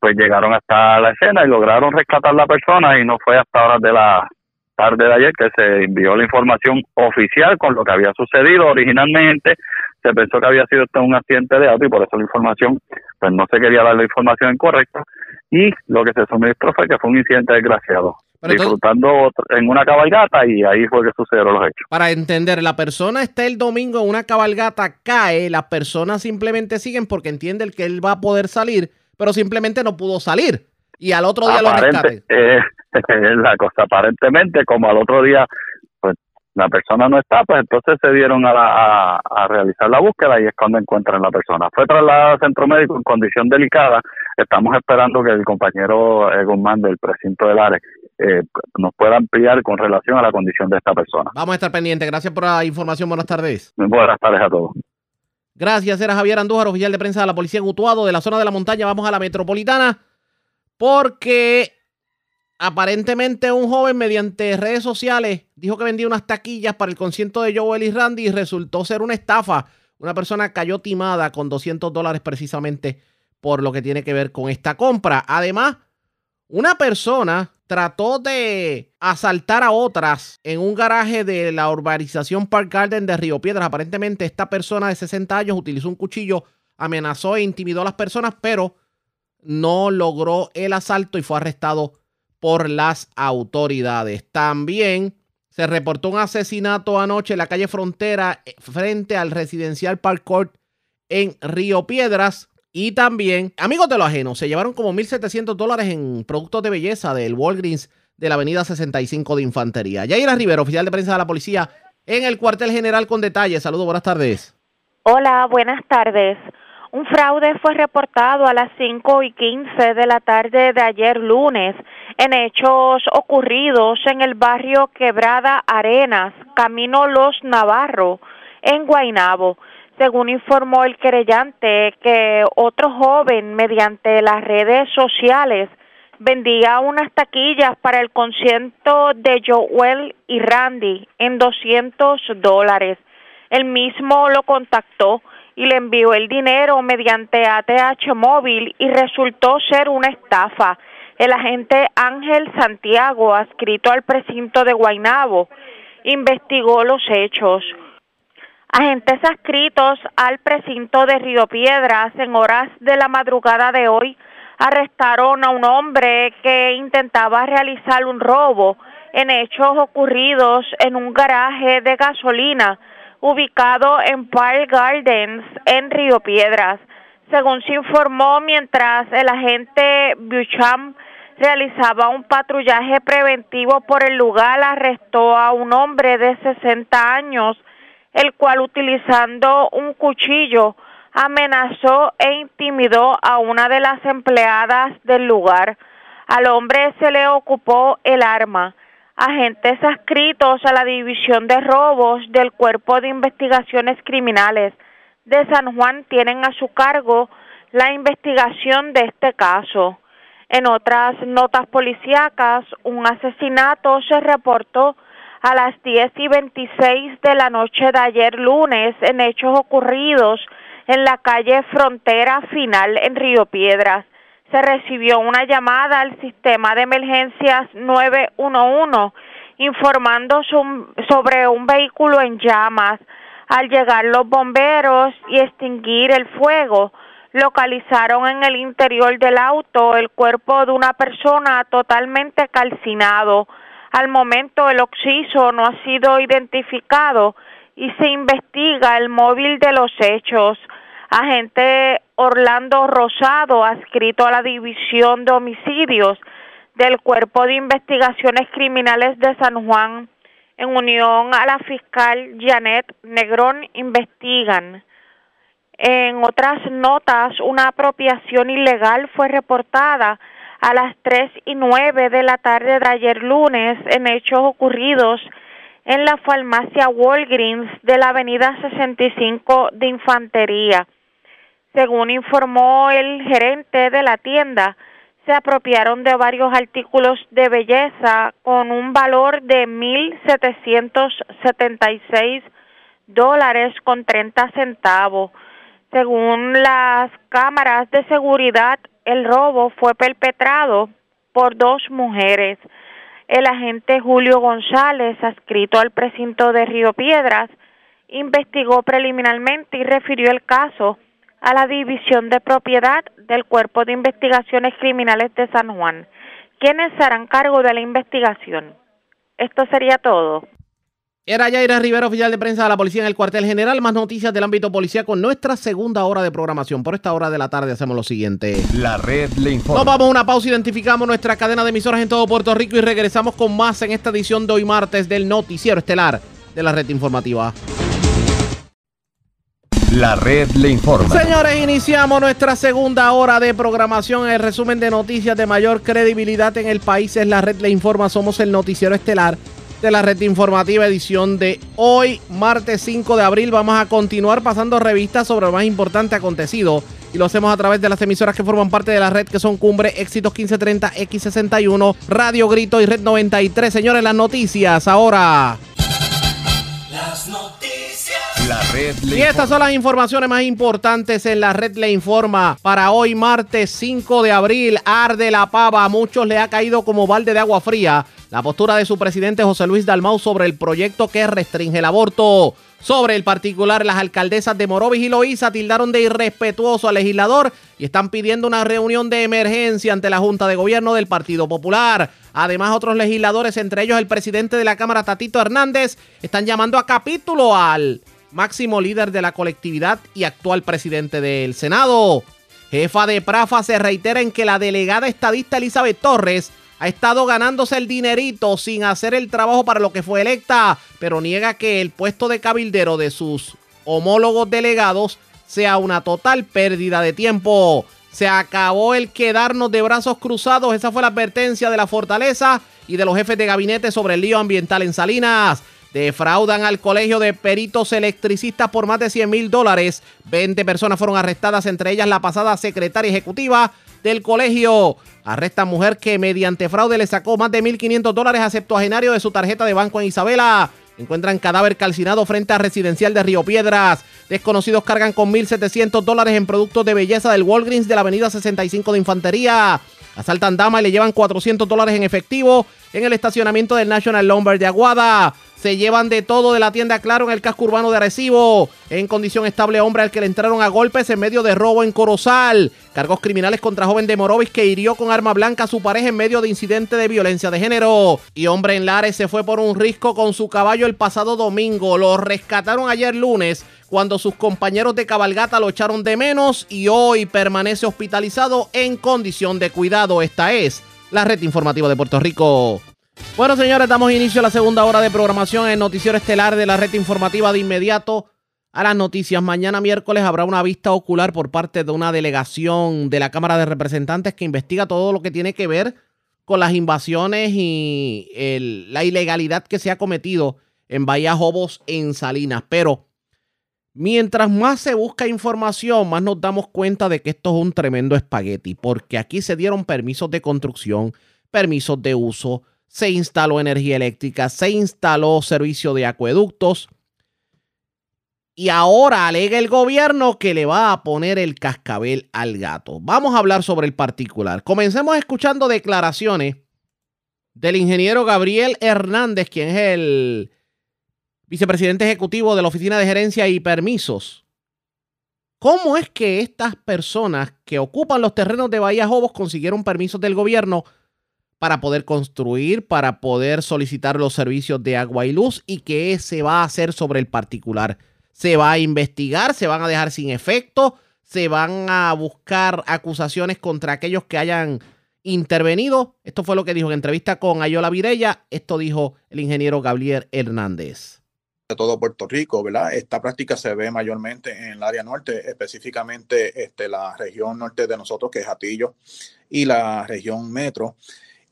[SPEAKER 12] pues llegaron hasta la escena y lograron rescatar la persona y no fue hasta horas de la tarde de ayer que se envió la información oficial con lo que había sucedido originalmente se pensó que había sido un accidente de auto y por eso la información, pues no se quería dar la información incorrecta y lo que se suministró fue que fue un incidente desgraciado. disfrutando en una cabalgata y ahí fue que sucedieron los hechos.
[SPEAKER 2] Para entender, la persona está el domingo en una cabalgata, cae, las personas simplemente siguen porque entienden que él va a poder salir, pero simplemente no pudo salir. Y al otro día lo rescate.
[SPEAKER 12] Eh, *laughs* la cosa, aparentemente, como al otro día la persona no está, pues entonces se dieron a, a, realizar la búsqueda y es cuando encuentran la persona. Fue trasladada al centro médico en condición delicada. Estamos esperando que el compañero eh, Guzmán del precinto del ARE eh, nos pueda ampliar con relación a la condición de esta persona.
[SPEAKER 2] Vamos a estar pendientes. Gracias por la información. Buenas tardes.
[SPEAKER 12] Buenas tardes a todos.
[SPEAKER 2] Gracias, era Javier Andújar, oficial de prensa de la Policía Gutuado de la zona de la montaña. Vamos a la metropolitana porque aparentemente un joven mediante redes sociales dijo que vendía unas taquillas para el concierto de Joel y Randy y resultó ser una estafa. Una persona cayó timada con 200 dólares precisamente por lo que tiene que ver con esta compra. Además, una persona trató de asaltar a otras en un garaje de la urbanización Park Garden de Río Piedras. Aparentemente esta persona de 60 años utilizó un cuchillo, amenazó e intimidó a las personas, pero no logró el asalto y fue arrestado por las autoridades. También se reportó un asesinato anoche en la calle Frontera eh, frente al residencial Park Court en Río Piedras. Y también, amigos de lo ajeno, se llevaron como 1.700 dólares en productos de belleza del Walgreens de la Avenida 65 de Infantería. Yaira Rivero, oficial de prensa de la policía, en el cuartel general con detalles. Saludos, buenas tardes.
[SPEAKER 13] Hola, buenas tardes. Un fraude fue reportado a las 5 y 15 de la tarde de ayer lunes en hechos ocurridos en el barrio Quebrada Arenas, Camino Los Navarro, en Guainabo según informó el querellante, que otro joven mediante las redes sociales vendía unas taquillas para el concierto de Joel y Randy en 200 dólares. El mismo lo contactó y le envió el dinero mediante ATH móvil y resultó ser una estafa. El agente Ángel Santiago, adscrito al precinto de Guainabo, investigó los hechos. Agentes adscritos al precinto de Río Piedras en horas de la madrugada de hoy arrestaron a un hombre que intentaba realizar un robo en hechos ocurridos en un garaje de gasolina ubicado en Park Gardens en Río Piedras. Según se informó, mientras el agente Bucham realizaba un patrullaje preventivo por el lugar, arrestó a un hombre de 60 años el cual utilizando un cuchillo amenazó e intimidó a una de las empleadas del lugar. Al hombre se le ocupó el arma. Agentes adscritos a la División de Robos del Cuerpo de Investigaciones Criminales de San Juan tienen a su cargo la investigación de este caso. En otras notas policíacas, un asesinato se reportó a las 10 y 26 de la noche de ayer lunes en hechos ocurridos en la calle Frontera Final en Río Piedras. Se recibió una llamada al sistema de emergencias 911 informando sobre un vehículo en llamas. Al llegar los bomberos y extinguir el fuego, localizaron en el interior del auto el cuerpo de una persona totalmente calcinado. Al momento el occiso no ha sido identificado y se investiga el móvil de los hechos. Agente Orlando Rosado, adscrito a la División de Homicidios del Cuerpo de Investigaciones Criminales de San Juan, en unión a la fiscal Janet Negrón, investigan. En otras notas, una apropiación ilegal fue reportada a las 3 y 9 de la tarde de ayer lunes en hechos ocurridos en la farmacia Walgreens de la avenida 65 de Infantería. Según informó el gerente de la tienda, se apropiaron de varios artículos de belleza con un valor de 1.776 dólares con 30 centavos. Según las cámaras de seguridad el robo fue perpetrado por dos mujeres. El agente Julio González, adscrito al precinto de Río Piedras, investigó preliminarmente y refirió el caso a la División de Propiedad del Cuerpo de Investigaciones Criminales de San Juan, quienes se harán cargo de la investigación. Esto sería todo.
[SPEAKER 2] Era Yaira Rivera, oficial de prensa de la policía en el cuartel general. Más noticias del ámbito policía con nuestra segunda hora de programación. Por esta hora de la tarde hacemos lo siguiente.
[SPEAKER 1] La red le informa.
[SPEAKER 2] Nos vamos a una pausa, identificamos nuestra cadena de emisoras en todo Puerto Rico y regresamos con más en esta edición de hoy martes del noticiero estelar de la red informativa.
[SPEAKER 1] La red le informa.
[SPEAKER 2] Señores, iniciamos nuestra segunda hora de programación. El resumen de noticias de mayor credibilidad en el país es la red le informa. Somos el noticiero estelar de la red informativa edición de hoy, martes 5 de abril. Vamos a continuar pasando revistas sobre lo más importante acontecido y lo hacemos a través de las emisoras que forman parte de la red que son Cumbre, Éxitos 1530, X61, Radio Grito y Red 93. Señores, las noticias ahora.
[SPEAKER 14] Las noticias.
[SPEAKER 1] La red le
[SPEAKER 2] Y estas son las informaciones más importantes en la red le informa. Para hoy martes 5 de abril, arde la pava. A muchos le ha caído como balde de agua fría la postura de su presidente José Luis Dalmau sobre el proyecto que restringe el aborto. Sobre el particular, las alcaldesas de Morovis y Loíza tildaron de irrespetuoso al legislador y están pidiendo una reunión de emergencia ante la Junta de Gobierno del Partido Popular. Además, otros legisladores, entre ellos el presidente de la Cámara, Tatito Hernández, están llamando a capítulo al máximo líder de la colectividad y actual presidente del Senado. Jefa de Prafa se reitera en que la delegada estadista Elizabeth Torres ha estado ganándose el dinerito sin hacer el trabajo para lo que fue electa, pero niega que el puesto de cabildero de sus homólogos delegados sea una total pérdida de tiempo. Se acabó el quedarnos de brazos cruzados, esa fue la advertencia de la fortaleza y de los jefes de gabinete sobre el lío ambiental en Salinas. Defraudan al colegio de peritos electricistas por más de 100 mil dólares. 20 personas fueron arrestadas, entre ellas la pasada secretaria ejecutiva del colegio. Arresta mujer que mediante fraude le sacó más de 1.500 dólares a septuagenario de su tarjeta de banco en Isabela. Encuentran cadáver calcinado frente a residencial de Río Piedras. Desconocidos cargan con 1.700 dólares en productos de belleza del Walgreens de la avenida 65 de Infantería. Asaltan dama y le llevan 400 dólares en efectivo en el estacionamiento del National Lumber de Aguada. Se llevan de todo de la tienda Claro en el casco urbano de Arecibo. En condición estable, hombre al que le entraron a golpes en medio de robo en Corozal. Cargos criminales contra joven de Morovis que hirió con arma blanca a su pareja en medio de incidente de violencia de género. Y hombre en Lares se fue por un risco con su caballo el pasado domingo. Lo rescataron ayer lunes cuando sus compañeros de cabalgata lo echaron de menos y hoy permanece hospitalizado en condición de cuidado. Esta es la red informativa de Puerto Rico. Bueno, señores, damos inicio a la segunda hora de programación en Noticiero Estelar de la red informativa de inmediato a las noticias. Mañana miércoles habrá una vista ocular por parte de una delegación de la Cámara de Representantes que investiga todo lo que tiene que ver con las invasiones y la ilegalidad que se ha cometido en Bahía Jobos en Salinas. Pero mientras más se busca información, más nos damos cuenta de que esto es un tremendo espagueti, porque aquí se dieron permisos de construcción, permisos de uso, se instaló energía eléctrica, se instaló servicio de acueductos. Y ahora alega el gobierno que le va a poner el cascabel al gato. Vamos a hablar sobre el particular. Comencemos escuchando declaraciones del ingeniero Gabriel Hernández, quien es el vicepresidente ejecutivo de la Oficina de Gerencia y Permisos. ¿Cómo es que estas personas que ocupan los terrenos de Bahía Jobos consiguieron permisos del gobierno para poder construir, para poder solicitar los servicios de agua y luz y qué se va a hacer sobre el particular? ¿Se va a investigar? ¿Se van a dejar sin efecto? ¿Se van a buscar acusaciones contra aquellos que hayan intervenido? Esto fue lo que dijo en entrevista con Ayola Virella. Esto dijo el ingeniero Gabriel Hernández.
[SPEAKER 15] De todo Puerto Rico, ¿verdad? Esta práctica se ve mayormente en el área norte, específicamente este, la región norte de nosotros, que es Atillo, y la región metro.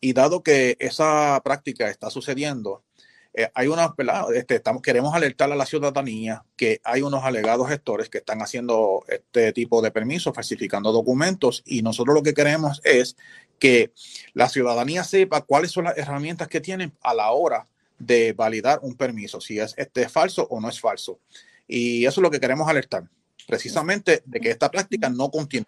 [SPEAKER 15] Y dado que esa práctica está sucediendo, eh, hay unas. Este, queremos alertar a la ciudadanía que hay unos alegados gestores que están haciendo este tipo de permisos, falsificando documentos, y nosotros lo que queremos es que la ciudadanía sepa cuáles son las herramientas que tienen a la hora de validar un permiso, si es este falso o no es falso. Y eso es lo que queremos alertar, precisamente de que esta práctica no continúe.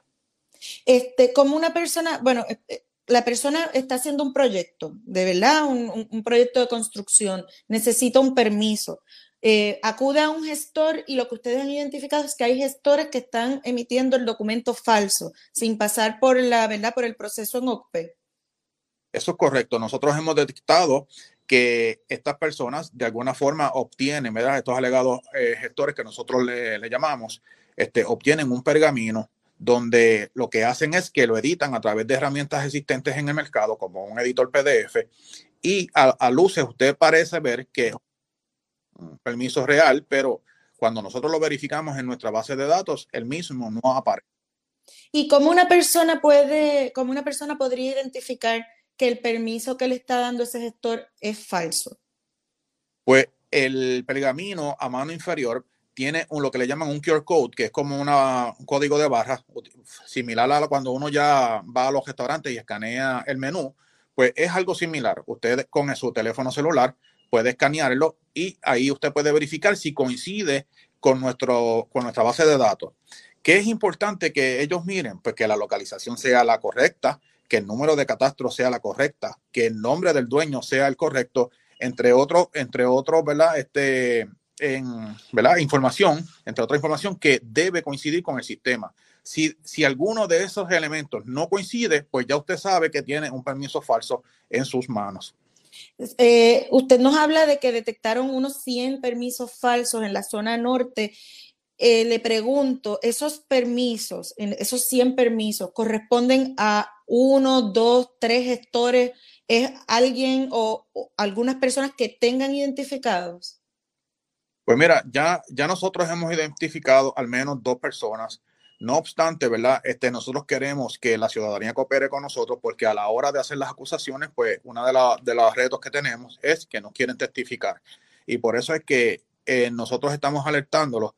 [SPEAKER 16] Este, como una persona, bueno, eh, eh, la persona está haciendo un proyecto, de verdad, un, un- un proyecto de construcción, necesita un permiso. eh, acude a un gestor y lo que ustedes han identificado es que hay gestores que están emitiendo el documento falso sin pasar por la verdad por el proceso en OCPE.
[SPEAKER 15] Eso es correcto. Nosotros hemos detectado que estas personas de alguna forma obtienen, ¿verdad? Estos alegados eh, gestores que nosotros le, llamamos, este, obtienen un pergamino donde lo que hacen es que lo editan a través de herramientas existentes en el mercado, como un editor PDF, y a, a luces usted parece ver que es un permiso real, pero cuando nosotros lo verificamos en nuestra base de datos, el mismo no aparece.
[SPEAKER 16] Y cómo una persona puede, cómo una persona podría identificar que el permiso que le está dando ese gestor es falso.
[SPEAKER 15] Pues el pergamino a mano inferior tiene lo que le llaman un QR code, que es como un código de barra, similar a cuando uno ya va a los restaurantes y escanea el menú, pues es algo similar. Usted con su teléfono celular puede escanearlo y ahí usted puede verificar si coincide con, nuestro, con nuestra base de datos. ¿Qué es importante que ellos miren? Pues que la localización sea la correcta, que el número de catastro sea la correcta, que el nombre del dueño sea el correcto, entre otros, entre otros, ¿verdad? Este, ¿verdad? Información, entre otra información que debe coincidir con el sistema. Si, si alguno de esos elementos no coincide, pues ya usted sabe que tiene un permiso falso en sus manos.
[SPEAKER 16] Eh, usted nos habla de que detectaron unos 100 permisos falsos en la zona norte eh, le pregunto, ¿esos permisos, esos 100 permisos, corresponden a uno, dos, tres gestores? ¿Es alguien o, algunas personas que tengan identificados?
[SPEAKER 15] Pues mira, ya, ya nosotros hemos identificado al menos dos personas. No obstante, ¿verdad? Este, nosotros queremos que la ciudadanía coopere con nosotros porque a la hora de hacer las acusaciones, pues uno de, de los retos que tenemos es que no quieren testificar. Y por eso es que eh, nosotros estamos alertándolos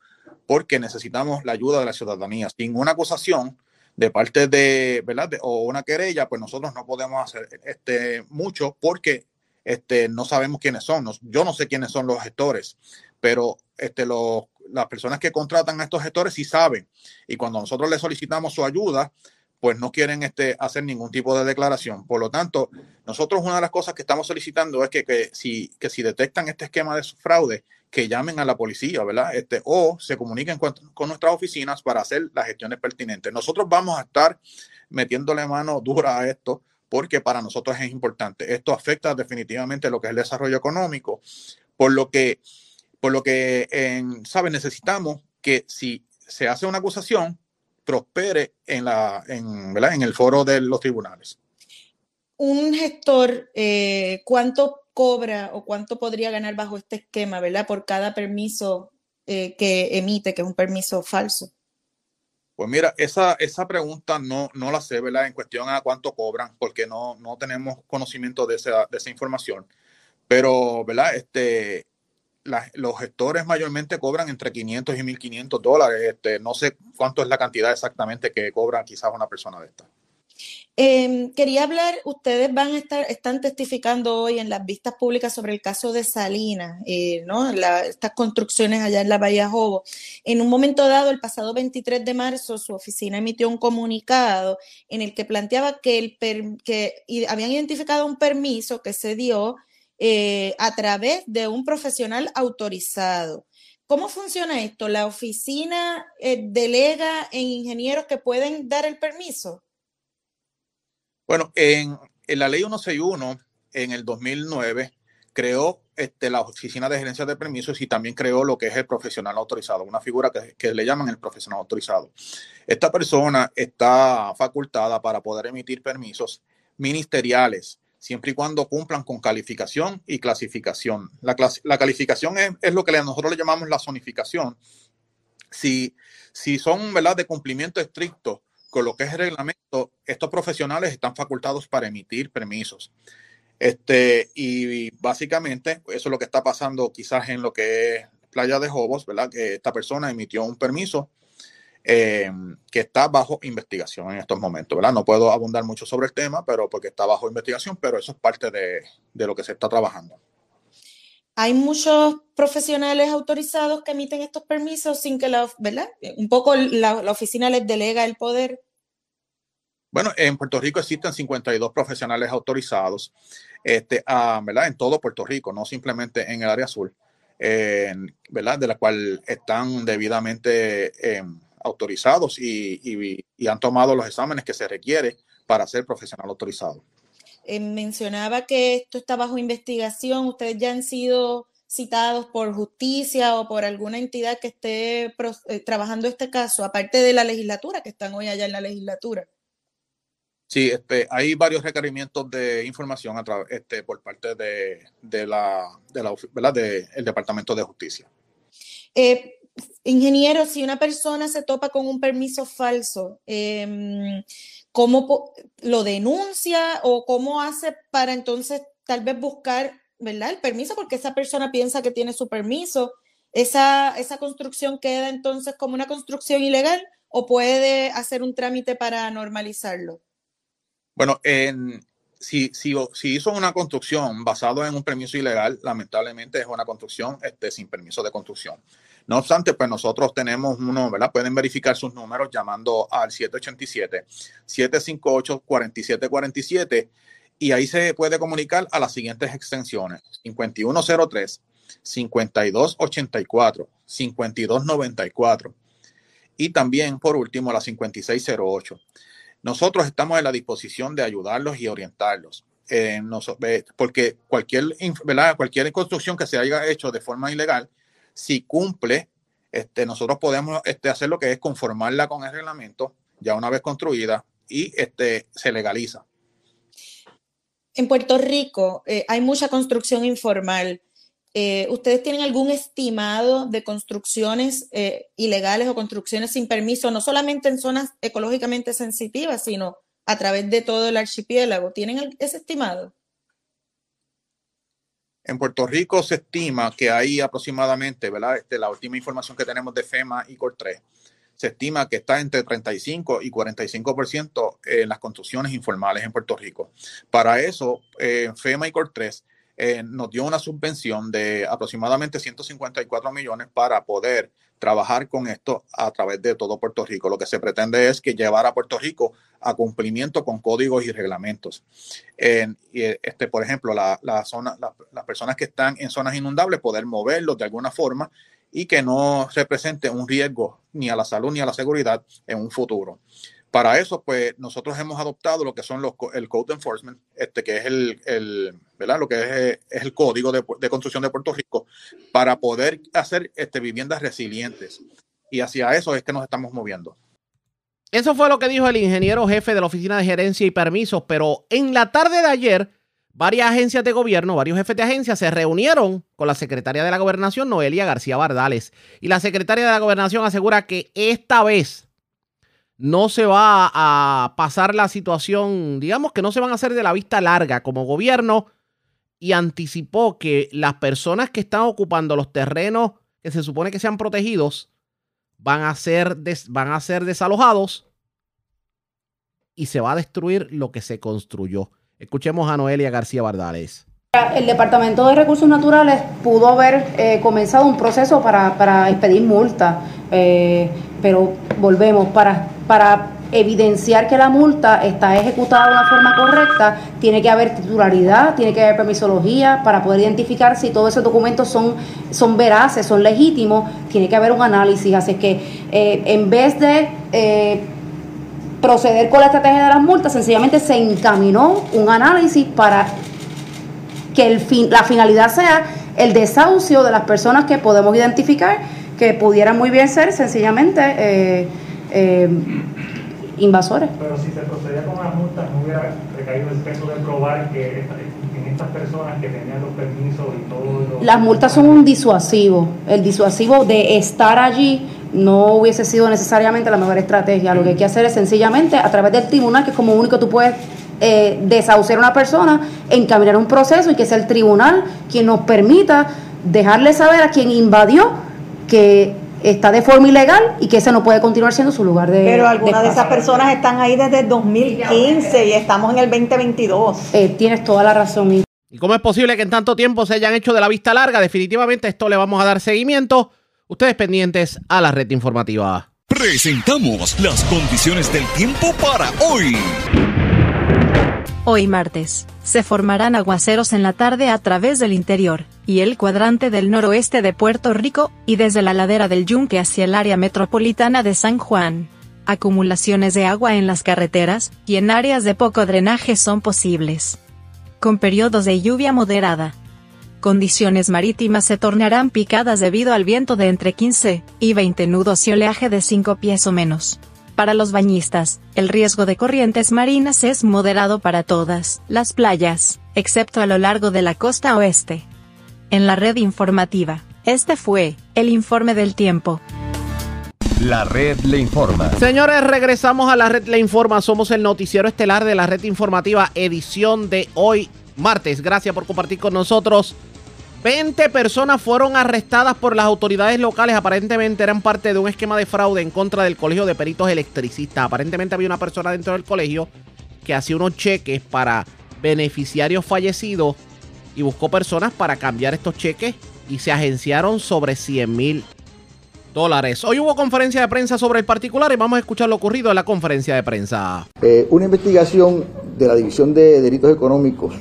[SPEAKER 15] porque necesitamos la ayuda de la ciudadanía. Sin una acusación de parte de, ¿verdad? o una querella, pues nosotros no podemos hacer este, mucho porque este, no sabemos quiénes son. Yo no sé quiénes son los gestores, pero este, las personas que contratan a estos gestores sí saben. Y cuando nosotros les solicitamos su ayuda, pues no quieren este, hacer ningún tipo de declaración. Por lo tanto, nosotros una de las cosas que estamos solicitando es que, que, si, que si detectan este esquema de fraude, que llamen a la policía, ¿verdad? Este, o se comuniquen con, nuestras oficinas para hacer las gestiones pertinentes. Nosotros vamos a estar metiéndole mano dura a esto porque para nosotros es importante. Esto afecta definitivamente lo que es el desarrollo económico, por lo que, por lo que, en. Necesitamos que si se hace una acusación, prospere en, la, en, ¿verdad? en el foro de los tribunales.
[SPEAKER 16] Un gestor, eh, ¿cuánto cobra o cuánto podría ganar bajo este esquema, ¿verdad? Por cada permiso eh, que emite, que es un permiso falso.
[SPEAKER 15] Pues mira, esa, esa pregunta no, no la sé, ¿verdad? En cuestión a cuánto cobran, porque no, no tenemos conocimiento de esa, de esa información. Pero, ¿verdad? Este, los gestores mayormente cobran entre 500 y 1500 dólares. Este, no sé cuánto es la cantidad exactamente que cobra quizás una persona de esta.
[SPEAKER 16] Em, quería hablar, ustedes van a estar, están testificando hoy en las vistas públicas sobre el caso de Salinas, eh, ¿no? estas construcciones allá en la Bahía Jobo. En un momento dado, el pasado 23 de marzo, su oficina emitió un comunicado en el que planteaba que, el que habían identificado un permiso que se dio eh, a través de un profesional autorizado. ¿Cómo funciona esto? ¿La oficina eh, delega en ingenieros que pueden dar el permiso?
[SPEAKER 15] Bueno, en, la ley 161, en el 2009, creó este, la oficina de gerencia de permisos y también creó lo que es el profesional autorizado, una figura que, le llaman el profesional autorizado. Esta persona está facultada para poder emitir permisos ministeriales, siempre y cuando cumplan con calificación y clasificación. La, calificación es, lo que nosotros le llamamos la zonificación. Si, son ¿verdad? de cumplimiento estricto con lo que es el reglamento, estos profesionales están facultados para emitir permisos. Este, y básicamente eso es lo que está pasando quizás en lo que es Playa de Jobos, ¿verdad? Que esta persona emitió un permiso eh, que está bajo investigación en estos momentos, ¿verdad? No puedo abundar mucho sobre el tema, pero porque está bajo investigación, pero eso es parte de, lo que se está trabajando.
[SPEAKER 16] Hay muchos profesionales autorizados que emiten estos permisos sin que la, ¿verdad? Un poco la, oficina les delega el poder.
[SPEAKER 15] Bueno, en Puerto Rico existen 52 profesionales autorizados, este, ah, ¿verdad? En todo Puerto Rico, no simplemente en el área azul, ¿verdad? De la cual están debidamente em, autorizados y, han tomado los exámenes que se requiere para ser profesional autorizado.
[SPEAKER 16] Eh, mencionaba que esto está bajo investigación. ¿Ustedes ya han sido citados por justicia o por alguna entidad que esté eh, trabajando este caso, aparte de la legislatura, que están hoy allá en la legislatura?
[SPEAKER 15] Sí, este, hay varios requerimientos de información a este, por parte de, la, de la del Departamento de Justicia.
[SPEAKER 16] Eh, ingeniero, si una persona se topa con un permiso falso, eh, ¿cómo lo denuncia o cómo hace para entonces tal vez buscar ¿verdad? El permiso porque esa persona piensa que tiene su permiso. Esa, esa construcción queda entonces como una construcción ilegal o puede hacer un trámite para normalizarlo.
[SPEAKER 15] Bueno, en, si, si, si hizo una construcción basada en un permiso ilegal, lamentablemente es una construcción este, sin permiso de construcción. No obstante, pues nosotros tenemos uno, ¿verdad? Pueden verificar sus números llamando al 787-758-4747 y ahí se puede comunicar a las siguientes extensiones: 5103, 5284, 5294 y también, por último, la 5608. Nosotros estamos en la disposición de ayudarlos y orientarlos. Eh, porque cualquier, ¿verdad? cualquier construcción que se haya hecho de forma ilegal, si cumple, este, nosotros podemos este, hacer lo que es conformarla con el reglamento, ya una vez construida, y este, se legaliza.
[SPEAKER 16] En Puerto Rico eh, hay mucha construcción informal. Eh, ¿Ustedes tienen algún estimado de construcciones eh, ilegales o construcciones sin permiso, no solamente en zonas ecológicamente sensitivas, sino a través de todo el archipiélago? ¿Tienen ese estimado?
[SPEAKER 15] En Puerto Rico se estima que hay aproximadamente, ¿verdad? Este, la última información que tenemos de FEMA y COR3, se estima que está entre 35 y 45% en las construcciones informales en Puerto Rico. Para eso, eh, FEMA y COR3 eh, nos dio una subvención de aproximadamente 154 millones para poder trabajar con esto a través de todo Puerto Rico. Lo que se pretende es que llevar a Puerto Rico a cumplimiento con códigos y reglamentos. y este, por ejemplo, la, zona, las personas que están en zonas inundables, poder moverlos de alguna forma y que no represente un riesgo ni a la salud ni a la seguridad en un futuro. Para eso, pues nosotros hemos adoptado lo que son los, el Code Enforcement, este, que es el, ¿verdad? Lo que es, es el código de, construcción de Puerto Rico, para poder hacer este, viviendas resilientes. Y hacia eso es que nos estamos moviendo.
[SPEAKER 2] Eso fue lo que dijo el ingeniero jefe de la Oficina de Gerencia y Permisos, pero en la tarde de ayer, varias agencias de gobierno, varios jefes de agencia se reunieron con la secretaria de la Gobernación, Noelia García Bardales. Y la secretaria de la Gobernación asegura que esta vez no se va a pasar la situación, digamos que no se van a hacer de la vista larga como gobierno y anticipó que las personas que están ocupando los terrenos que se supone que sean protegidos van a ser, van a ser desalojados y se va a destruir lo que se construyó. Escuchemos a Noelia García Bardales.
[SPEAKER 17] El Departamento de Recursos Naturales pudo haber eh, comenzado un proceso para, para expedir multa, eh, pero volvemos, para para evidenciar que la multa está ejecutada de una forma correcta, tiene que haber titularidad, tiene que haber permisología para poder identificar si todos esos documentos son, son veraces, son legítimos, tiene que haber un análisis. Así que eh, en vez de eh, proceder con la estrategia de las multas, sencillamente se encaminó un análisis para que el fin, la finalidad sea el desahucio de las personas que podemos identificar que pudieran muy bien ser sencillamente eh, eh, invasores.
[SPEAKER 18] Pero si se procedía con las multas, no hubiera recaído el peso de probar que en estas personas que tenían los permisos y todo.
[SPEAKER 17] Las multas son un disuasivo. El disuasivo de estar allí no hubiese sido necesariamente la mejor estrategia. Lo que hay que hacer es sencillamente a través del tribunal, que es como único tú puedes eh, desahuciar a una persona, encaminar un proceso y que sea el tribunal quien nos permita dejarle saber a quien invadió que está de forma ilegal y que ese no puede continuar siendo su lugar de
[SPEAKER 19] Pero algunas de, esas personas están ahí desde el 2015 y estamos en el 2022.
[SPEAKER 17] Eh, tienes toda la razón.
[SPEAKER 2] ¿Y cómo es posible que en tanto tiempo se hayan hecho de la vista larga? Definitivamente esto le vamos a dar seguimiento. Ustedes pendientes a la red informativa.
[SPEAKER 4] Presentamos las condiciones del tiempo para hoy.
[SPEAKER 5] Hoy martes, se formarán aguaceros en la tarde a través del interior y el cuadrante del noroeste de Puerto Rico, y desde la ladera del Yunque hacia el área metropolitana de San Juan. Acumulaciones de agua en las carreteras y en áreas de poco drenaje son posibles. Con periodos de lluvia moderada. Condiciones marítimas se tornarán picadas debido al viento de entre 15 y 20 nudos y oleaje de 5 pies o menos. Para los bañistas, el riesgo de corrientes marinas es moderado para todas las playas, excepto a lo largo de la costa oeste. En la red informativa, este fue el informe del tiempo.
[SPEAKER 1] La red le informa.
[SPEAKER 2] Señores, regresamos a la red le informa. Somos el noticiero estelar de la red informativa, edición de hoy martes. Gracias por compartir con nosotros. 20 personas fueron arrestadas por las autoridades locales. Aparentemente eran parte de un esquema de fraude en contra del Colegio de Peritos Electricistas. Aparentemente había una persona dentro del colegio que hacía unos cheques para beneficiarios fallecidos y buscó personas para cambiar estos cheques y se agenciaron sobre 100 mil dólares. Hoy hubo conferencia de prensa sobre el particular y vamos a escuchar lo ocurrido en la conferencia de prensa.
[SPEAKER 7] Eh, una investigación de la División de Delitos Económicos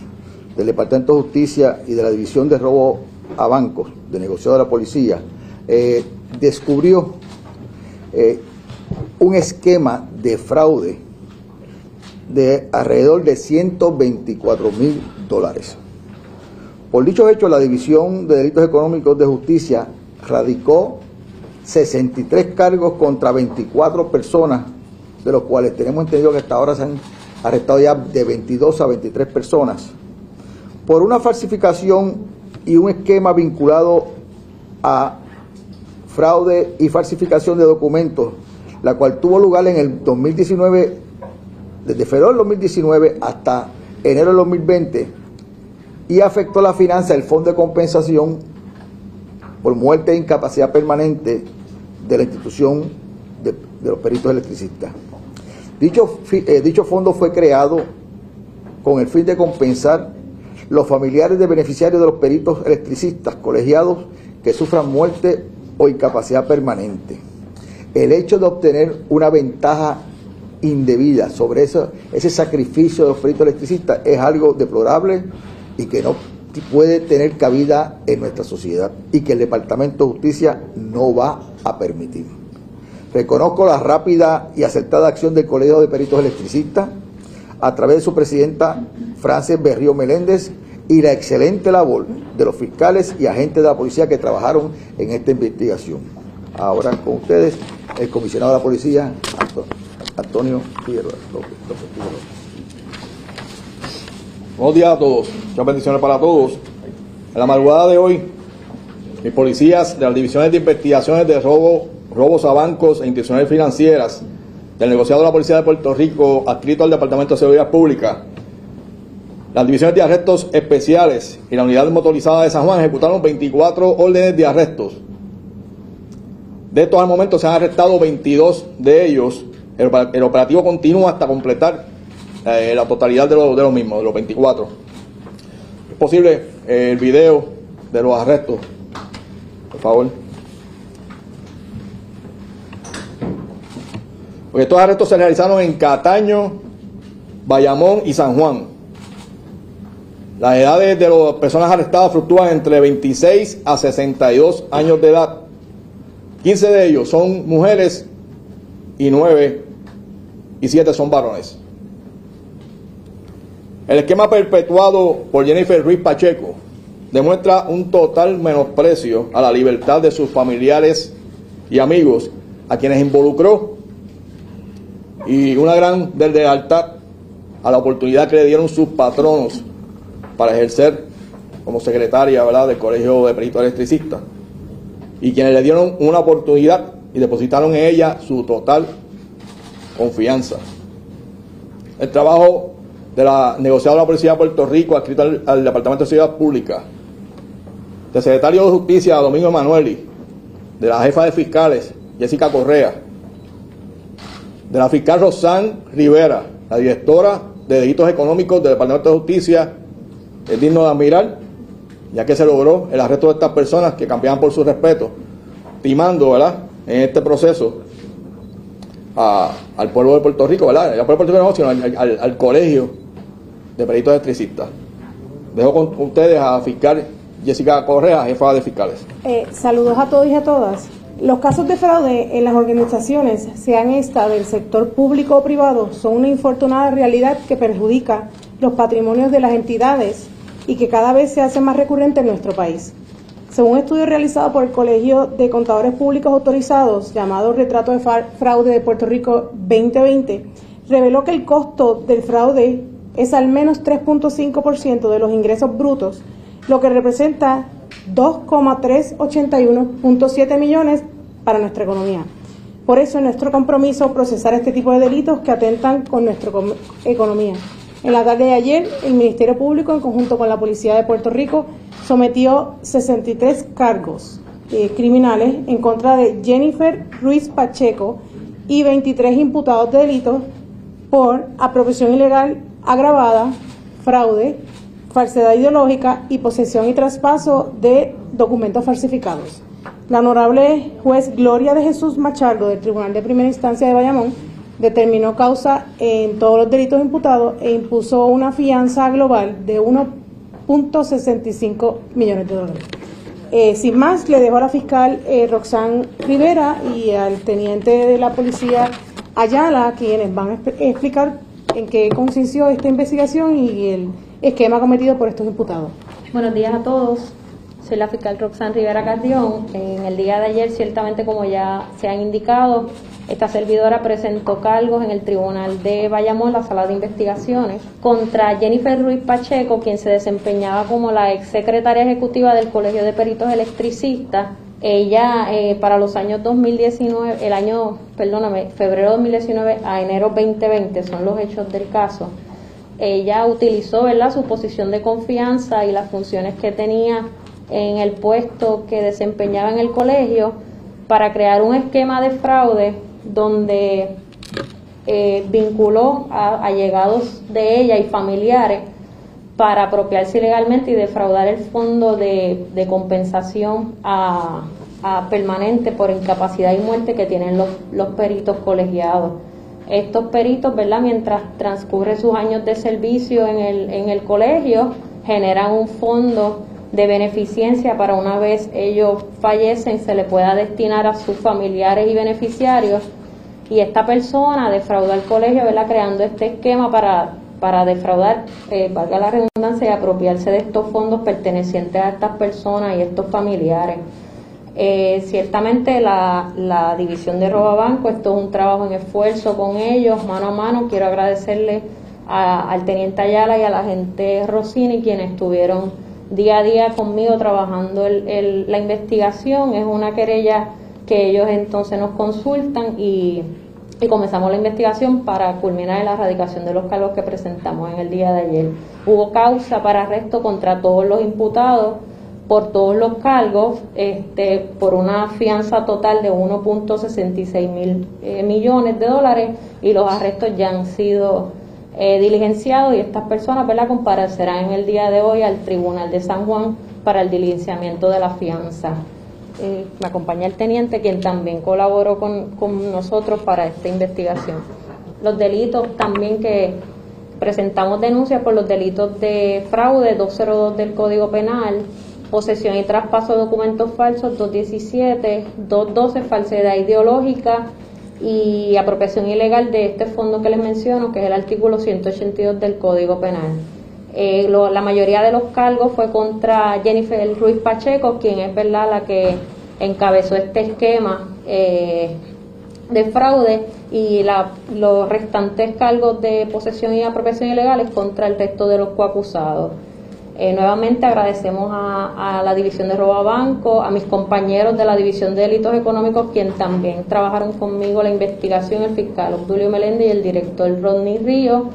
[SPEAKER 7] del Departamento de Justicia y de la División de Robo a Bancos, de negociado de la policía, eh, descubrió eh, un esquema de fraude de alrededor de 124 mil dólares. Por dichos hechos, la División de Delitos Económicos de Justicia radicó 63 cargos contra 24 personas, de los cuales tenemos entendido que hasta ahora se han arrestado ya de 22 a 23 personas, por una falsificación y un esquema vinculado a fraude y falsificación de documentos, la cual tuvo lugar en el 2019, desde febrero del 2019 hasta enero del 2020, y afectó la finanza del Fondo de Compensación por muerte e incapacidad permanente de la institución de, los peritos electricistas. Dicho, eh, dicho fondo fue creado con el fin de compensar los familiares de beneficiarios de los peritos electricistas colegiados que sufran muerte o incapacidad permanente. El hecho de obtener una ventaja indebida sobre eso, ese sacrificio de los peritos electricistas es algo deplorable y que no puede tener cabida en nuestra sociedad y que el Departamento de Justicia no va a permitir. Reconozco la rápida y acertada acción del Colegio de Peritos Electricistas a través de su presidenta Frances Berrío Meléndez y la excelente labor de los fiscales y agentes de la policía que trabajaron en esta investigación. Ahora con ustedes el comisionado de la policía, Antonio Figueroa.
[SPEAKER 20] Buenos días a todos, muchas bendiciones para todos. En la madrugada de hoy, mis policías de las divisiones de investigaciones de robo, robos a bancos e instituciones financieras del negociado de la Policía de Puerto Rico, adscrito al Departamento de Seguridad Pública, las divisiones de arrestos especiales y la unidad motorizada de San Juan ejecutaron 24 órdenes de arrestos. De estos al momento se han arrestado 22 de ellos. El, operativo continúa hasta completar eh, la totalidad de, los mismos, de los 24. Es posible eh, el video de los arrestos, por favor. Porque estos arrestos se realizaron en Cataño, Bayamón y San Juan. Las edades de las personas arrestadas fluctúan entre 26 a 62 años de edad. 15 de ellos son mujeres y 9 y 7 son varones. El esquema perpetuado por Jennifer Ruiz Pacheco demuestra un total menosprecio a la libertad de sus familiares y amigos a quienes involucró y una gran deslealtad a la oportunidad que le dieron sus patronos para ejercer como secretaria ¿verdad? del Colegio de Peritos Electricistas y quienes le dieron una oportunidad y depositaron en ella su total confianza. El trabajo de la negociada de la Policía de Puerto Rico, adscrito al, Departamento de Seguridad Pública, del secretario de Justicia, Domingo Emanueli, de la jefa de fiscales, Jessica Correa, de la fiscal Rosán Rivera, la directora de Delitos Económicos del Departamento de Justicia, es digno de admirar, ya que se logró el arresto de estas personas que cambiaban por su respeto, timando, ¿verdad?, en este proceso al pueblo de Puerto Rico, ¿verdad? Al pueblo de Puerto Rico no, sino al colegio de peritos electricistas. Dejo con ustedes a fiscal Jessica Correa, jefa de fiscales.
[SPEAKER 21] Eh, saludos a todos y a todas. Los casos de fraude en las organizaciones, sean esta del sector público o privado, son una infortunada realidad que perjudica los patrimonios de las entidades y que cada vez se hace más recurrente en nuestro país. Según un estudio realizado por el Colegio de Contadores Públicos Autorizados, llamado Retrato de Fraude de Puerto Rico 2020, reveló que el costo del fraude es al menos 3.5% de los ingresos brutos, lo que representa 2,381.7 millones para nuestra economía. Por eso es nuestro compromiso procesar este tipo de delitos que atentan con nuestra economía. En la tarde de ayer, el Ministerio Público, en conjunto con la Policía de Puerto Rico, sometió 63 cargos eh, criminales en contra de Jennifer Ruiz Pacheco y 23 imputados de delitos por apropiación ilegal agravada, fraude, falsedad ideológica y posesión y traspaso de documentos falsificados. La honorable juez Gloria de Jesús Machardo del Tribunal de Primera Instancia de Bayamón determinó causa en todos los delitos imputados e impuso una fianza global de 1.65 millones de dólares. Eh, sin más, le dejo a la fiscal eh, Roxanne Rivera y al teniente de la policía Ayala, quienes van a explicar en qué consistió esta investigación y el esquema cometido por estos imputados.
[SPEAKER 22] Buenos días a todos. Soy la fiscal Roxanne Rivera Cardión. En el día de ayer, ciertamente, como ya se han indicado, esta servidora presentó cargos en el Tribunal de Bayamón, la sala de investigaciones, contra Jennifer Ruiz Pacheco, quien se desempeñaba como la ex secretaria ejecutiva del Colegio de Peritos Electricistas. Ella, eh, para los años 2019, el año, perdóname, febrero 2019 a enero 2020, son los hechos del caso. Ella utilizó, ¿verdad?, su posición de confianza y las funciones que tenía en el puesto que desempeñaba en el colegio para crear un esquema de fraude donde eh, vinculó a allegados de ella y familiares para apropiarse ilegalmente y defraudar el fondo de, compensación a, permanente por incapacidad y muerte que tienen los, los peritos colegiados. Estos peritos, ¿verdad? Mientras transcurre sus años de servicio en el, en el colegio, generan un fondo de beneficencia para una vez ellos fallecen se le pueda destinar a sus familiares y beneficiarios y esta persona defraudó al colegio, ¿verdad? creando este esquema para, para defraudar, eh, valga la redundancia, y apropiarse de estos fondos pertenecientes a estas personas y estos familiares. Eh, ciertamente la, la división de Robabanco, esto es un trabajo en esfuerzo con ellos, mano a mano. Quiero agradecerle al teniente Ayala y a la gente Rossini quienes estuvieron día a día conmigo trabajando el, la investigación. Es una querella que ellos entonces nos consultan y, y, comenzamos la investigación para culminar en la erradicación de los cargos que presentamos en el día de ayer. Hubo causa para arresto contra todos los imputados por todos los cargos, este, por una fianza total de 1.66 mil eh, millones de dólares y los arrestos ya han sido eh, diligenciado y estas personas ¿verdad? comparecerán en el día de hoy al Tribunal de San Juan para el diligenciamiento de la fianza. Eh, me acompaña el teniente, quien también colaboró con, con nosotros para esta investigación. Los delitos también que presentamos denuncias por los delitos de fraude 202 del Código Penal, posesión y traspaso de documentos falsos 217, 212 falsedad ideológica, y apropiación ilegal de este fondo que les menciono, que es el artículo 182 del Código Penal. Eh, la mayoría de los cargos fue contra Jennifer Ruiz Pacheco, quien es verdad la que encabezó este esquema eh, de fraude y la, los restantes cargos de posesión y apropiación ilegales contra el resto de los coacusados. Eh, nuevamente agradecemos a, la División de Roba Banco, a mis compañeros de la División de Delitos Económicos, quien también trabajaron conmigo la investigación, el fiscal Obdulio Meléndez y el director Rodney Río,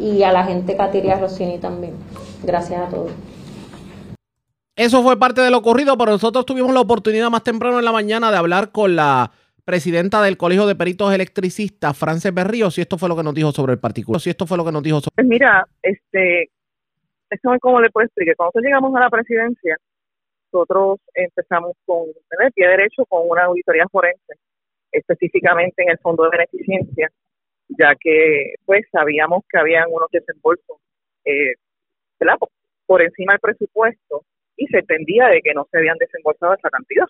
[SPEAKER 22] y a la gente Catiria Rossini también. Gracias a todos.
[SPEAKER 2] Eso fue parte de lo ocurrido, pero nosotros tuvimos la oportunidad más temprano en la mañana de hablar con la presidenta del Colegio de Peritos Electricistas, Frances Berrío, si esto fue lo que nos dijo sobre el particular. Si esto fue lo que nos dijo sobre...
[SPEAKER 23] Pues mira, este, esto es como le puedo explicar. Cuando llegamos a la presidencia, nosotros empezamos con el pie derecho con una auditoría forense, específicamente en el Fondo de Beneficencia, ya que pues sabíamos que habían unos desembolsos eh, por encima del presupuesto y se entendía de que no se habían desembolsado esa cantidad.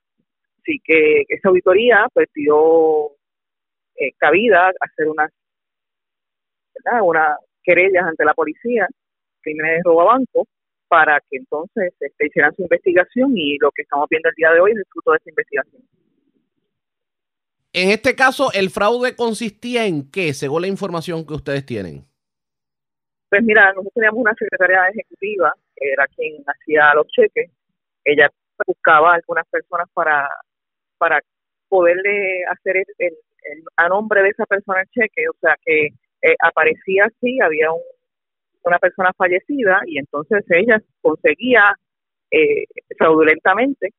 [SPEAKER 23] Así que esa auditoría pues pidió eh, cabida a hacer unas, una querellas ante la policía crímenes de robo a banco para que entonces este, hicieran su investigación y lo que estamos viendo el día de hoy es el fruto de esa investigación.
[SPEAKER 2] En este caso, ¿el fraude consistía en qué, según la información que ustedes tienen?
[SPEAKER 23] Pues mira, nosotros teníamos una secretaria ejecutiva, que era quien hacía los cheques. Ella buscaba a algunas personas para, para poderle hacer el, a nombre de esa persona el cheque. O sea que eh, aparecía así, había un una persona fallecida y entonces ella conseguía eh, fraudulentamente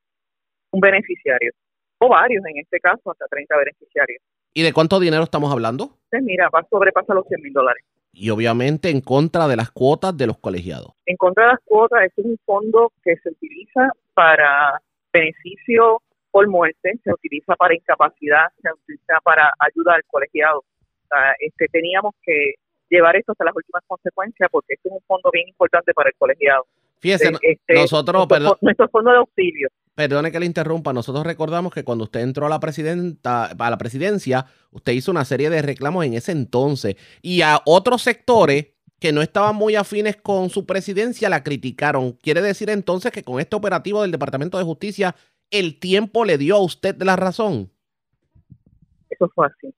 [SPEAKER 23] un beneficiario, o varios en este caso, hasta 30 beneficiarios.
[SPEAKER 2] ¿Y de cuánto dinero estamos hablando?
[SPEAKER 23] Entonces, mira, va sobrepasa los 100 mil dólares.
[SPEAKER 2] Y obviamente en contra de las cuotas de los colegiados.
[SPEAKER 23] En contra de las cuotas, este es un fondo que se utiliza para beneficio por muerte, se utiliza para incapacidad, se utiliza para ayuda al colegiado. O sea, este, teníamos que llevar esto hasta las últimas consecuencias porque este es un fondo bien importante para el colegiado.
[SPEAKER 2] Fíjese,
[SPEAKER 23] Este,
[SPEAKER 2] nosotros, perdón,
[SPEAKER 23] nuestro fondo de auxilio.
[SPEAKER 2] perdone que le interrumpa, nosotros recordamos que cuando usted entró a la presidenta, a la presidencia, usted hizo una serie de reclamos en ese entonces y a otros sectores que no estaban muy afines con su presidencia la criticaron. ¿Quiere decir entonces que con este operativo del Departamento de Justicia el tiempo le dio a usted la razón?
[SPEAKER 23] Eso fue así.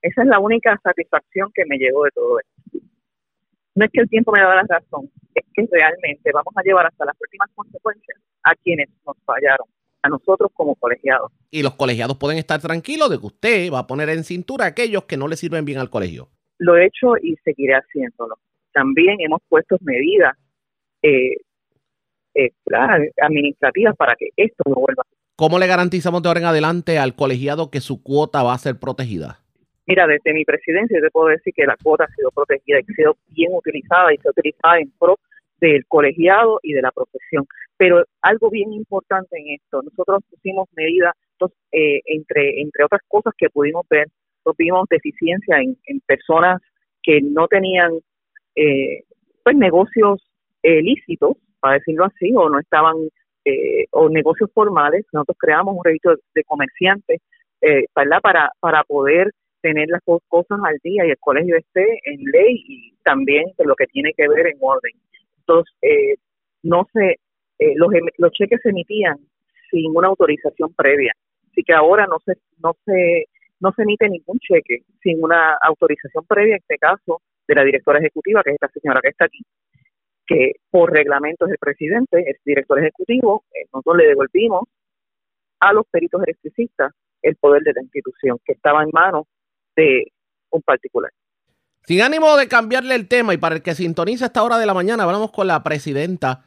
[SPEAKER 23] Esa es la única satisfacción que me llegó de todo esto. No es que el tiempo me daba la razón, es que realmente vamos a llevar hasta las últimas consecuencias a quienes nos fallaron, a nosotros como colegiados.
[SPEAKER 2] Y los colegiados pueden estar tranquilos de que usted va a poner en cintura a aquellos que no le sirven bien al colegio.
[SPEAKER 23] Lo he hecho y seguiré haciéndolo. También hemos puesto medidas eh, eh, administrativas para que esto no vuelva a
[SPEAKER 2] ¿Cómo le garantizamos de ahora en adelante al colegiado que su cuota va a ser protegida?
[SPEAKER 23] Mira, desde mi presidencia te puedo decir que la cuota ha sido protegida y ha sido bien utilizada y se ha utilizado en pro del colegiado y de la profesión. Pero algo bien importante en esto, nosotros pusimos medidas, eh, entre, entre otras cosas que pudimos ver, nos vimos deficiencia en, en personas que no tenían eh, pues negocios eh, lícitos, para decirlo así, o no estaban, eh, o negocios formales. Nosotros creamos un registro de, de comerciantes, eh, ¿verdad? Para, para poder tener las dos cosas al día y el colegio esté en ley y también de lo que tiene que ver en orden. Entonces, eh, no se, eh, los, em- los cheques se emitían sin una autorización previa, así que ahora no se, no se, no se emite ningún cheque sin una autorización previa, en este caso de la directora ejecutiva, que es esta señora que está aquí, que por reglamento es el presidente, es director ejecutivo, eh, nosotros le devolvimos a los peritos electricistas el poder de la institución, que estaba en manos de un particular.
[SPEAKER 2] Sin ánimo de cambiarle el tema y para el que sintoniza esta hora de la mañana, hablamos con la presidenta.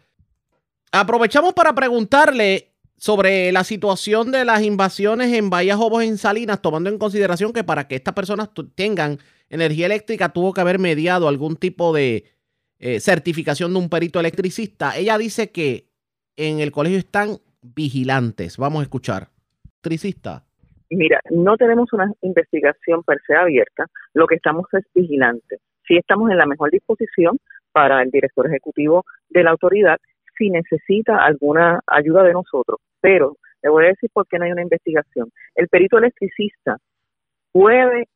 [SPEAKER 2] Aprovechamos para preguntarle sobre la situación de las invasiones en Bahía Jobos en Salinas, tomando en consideración que para que estas personas tengan energía eléctrica tuvo que haber mediado algún tipo de eh, certificación de un perito electricista. Ella dice que en el colegio están vigilantes. Vamos a escuchar. Electricista.
[SPEAKER 23] Mira, no tenemos una investigación per se abierta, lo que estamos es vigilantes. Sí estamos en la mejor disposición para el director ejecutivo de la autoridad si necesita alguna ayuda de nosotros. Pero le voy a decir por qué no hay una investigación. El perito electricista puede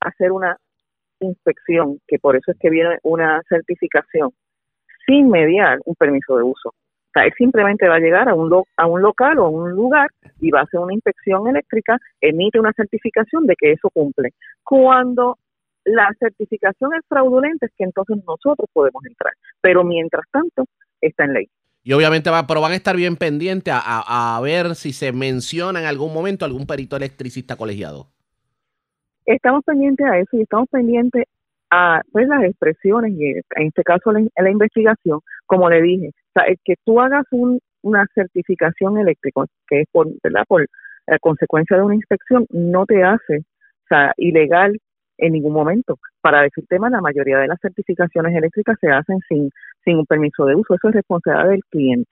[SPEAKER 23] hacer una inspección, que por eso es que viene una certificación, sin mediar un permiso de uso. Sea, él simplemente va a llegar a un, lo- a un local o a un lugar y va a hacer una inspección eléctrica, emite una certificación de que eso cumple. Cuando la certificación es fraudulenta, es que entonces nosotros podemos entrar. Pero mientras tanto, está en ley.
[SPEAKER 2] Y obviamente va, pero van a estar bien pendientes a, a- a ver si se menciona en algún momento algún perito electricista colegiado.
[SPEAKER 23] Estamos pendientes a eso y estamos pendientes a pues las expresiones y en este caso la, la investigación, como le dije, sea, el que tú hagas un, una certificación eléctrica, que es por, ¿verdad? por consecuencia de una inspección, no te hace ilegal en ningún momento. Para decirte más, la mayoría de las certificaciones eléctricas se hacen sin, sin un permiso de uso, eso es responsabilidad del cliente.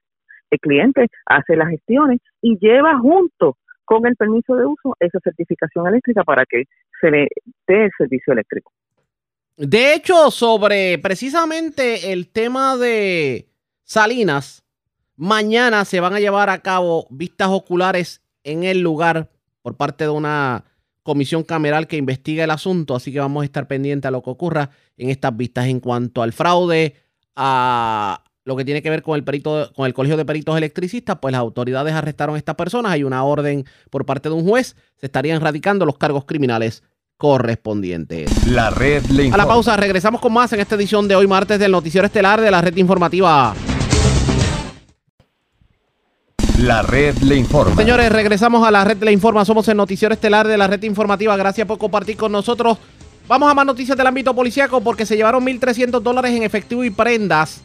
[SPEAKER 23] El cliente hace las gestiones y lleva junto con el permiso de uso esa certificación eléctrica para que se le dé el servicio eléctrico.
[SPEAKER 2] De hecho, sobre precisamente el tema de Salinas, mañana se van a llevar a cabo vistas oculares en el lugar por parte de una comisión cameral que investiga el asunto, así que vamos a estar pendientes a lo que ocurra en estas vistas en cuanto al fraude, a lo que tiene que ver con el perito, con el colegio de peritos electricistas, pues las autoridades arrestaron a estas personas, hay una orden por parte de un juez, se estarían radicando los cargos criminales correspondientes.
[SPEAKER 1] La red le
[SPEAKER 2] A la pausa, regresamos con más en esta edición de hoy martes del Noticiero Estelar de la Red Informativa.
[SPEAKER 1] La red le informa.
[SPEAKER 2] Señores, regresamos a la Red Le Informa. Somos el Noticiero Estelar de la Red Informativa. Gracias por compartir con nosotros. Vamos a más noticias del ámbito policíaco porque se llevaron 1.300 dólares en efectivo y prendas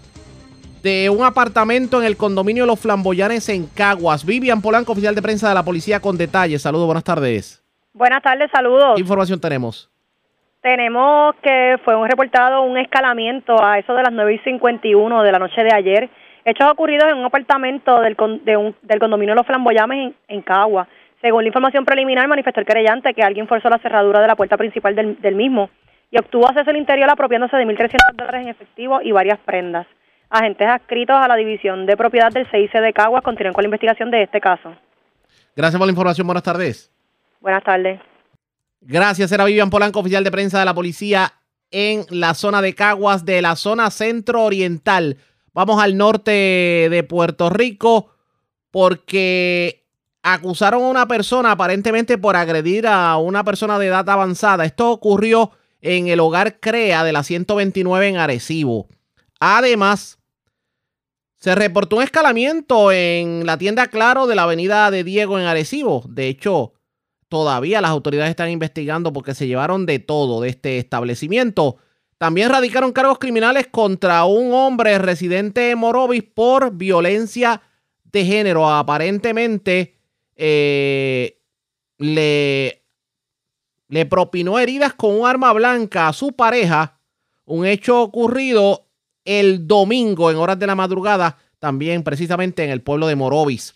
[SPEAKER 2] de un apartamento en el condominio Los Flamboyanes en Caguas. Vivian Polanco, oficial de prensa de la policía con detalles. Saludos, buenas tardes.
[SPEAKER 24] Buenas tardes, saludos.
[SPEAKER 2] ¿Qué información tenemos?
[SPEAKER 24] Tenemos que fue un reportado un escalamiento a eso de las 9 y 51 de la noche de ayer. Hechos ocurridos en un apartamento del, con- de un- del condominio Los Flamboyames en, en Cagua. Según la información preliminar, manifestó el querellante que alguien forzó la cerradura de la puerta principal del, del mismo y obtuvo acceso al interior apropiándose de 1.300 dólares en efectivo y varias prendas. Agentes adscritos a la División de Propiedad del CIC de Caguas continúan con la investigación de este caso.
[SPEAKER 2] Gracias por la información, buenas tardes.
[SPEAKER 24] Buenas tardes.
[SPEAKER 2] Gracias, era Vivian Polanco, oficial de prensa de la policía en la zona de Caguas, de la zona centro-oriental. Vamos al norte de Puerto Rico porque acusaron a una persona aparentemente por agredir a una persona de edad avanzada. Esto ocurrió en el hogar CREA de la 129 en Arecibo. Además, se reportó un escalamiento en la tienda Claro de la avenida de Diego en Arecibo. De hecho, todavía las autoridades están investigando porque se llevaron de todo de este establecimiento. También radicaron cargos criminales contra un hombre residente en Morovis por violencia de género. Aparentemente eh, le, le propinó heridas con un arma blanca a su pareja. Un hecho ocurrido el domingo en horas de la madrugada, también precisamente en el pueblo de Morovis.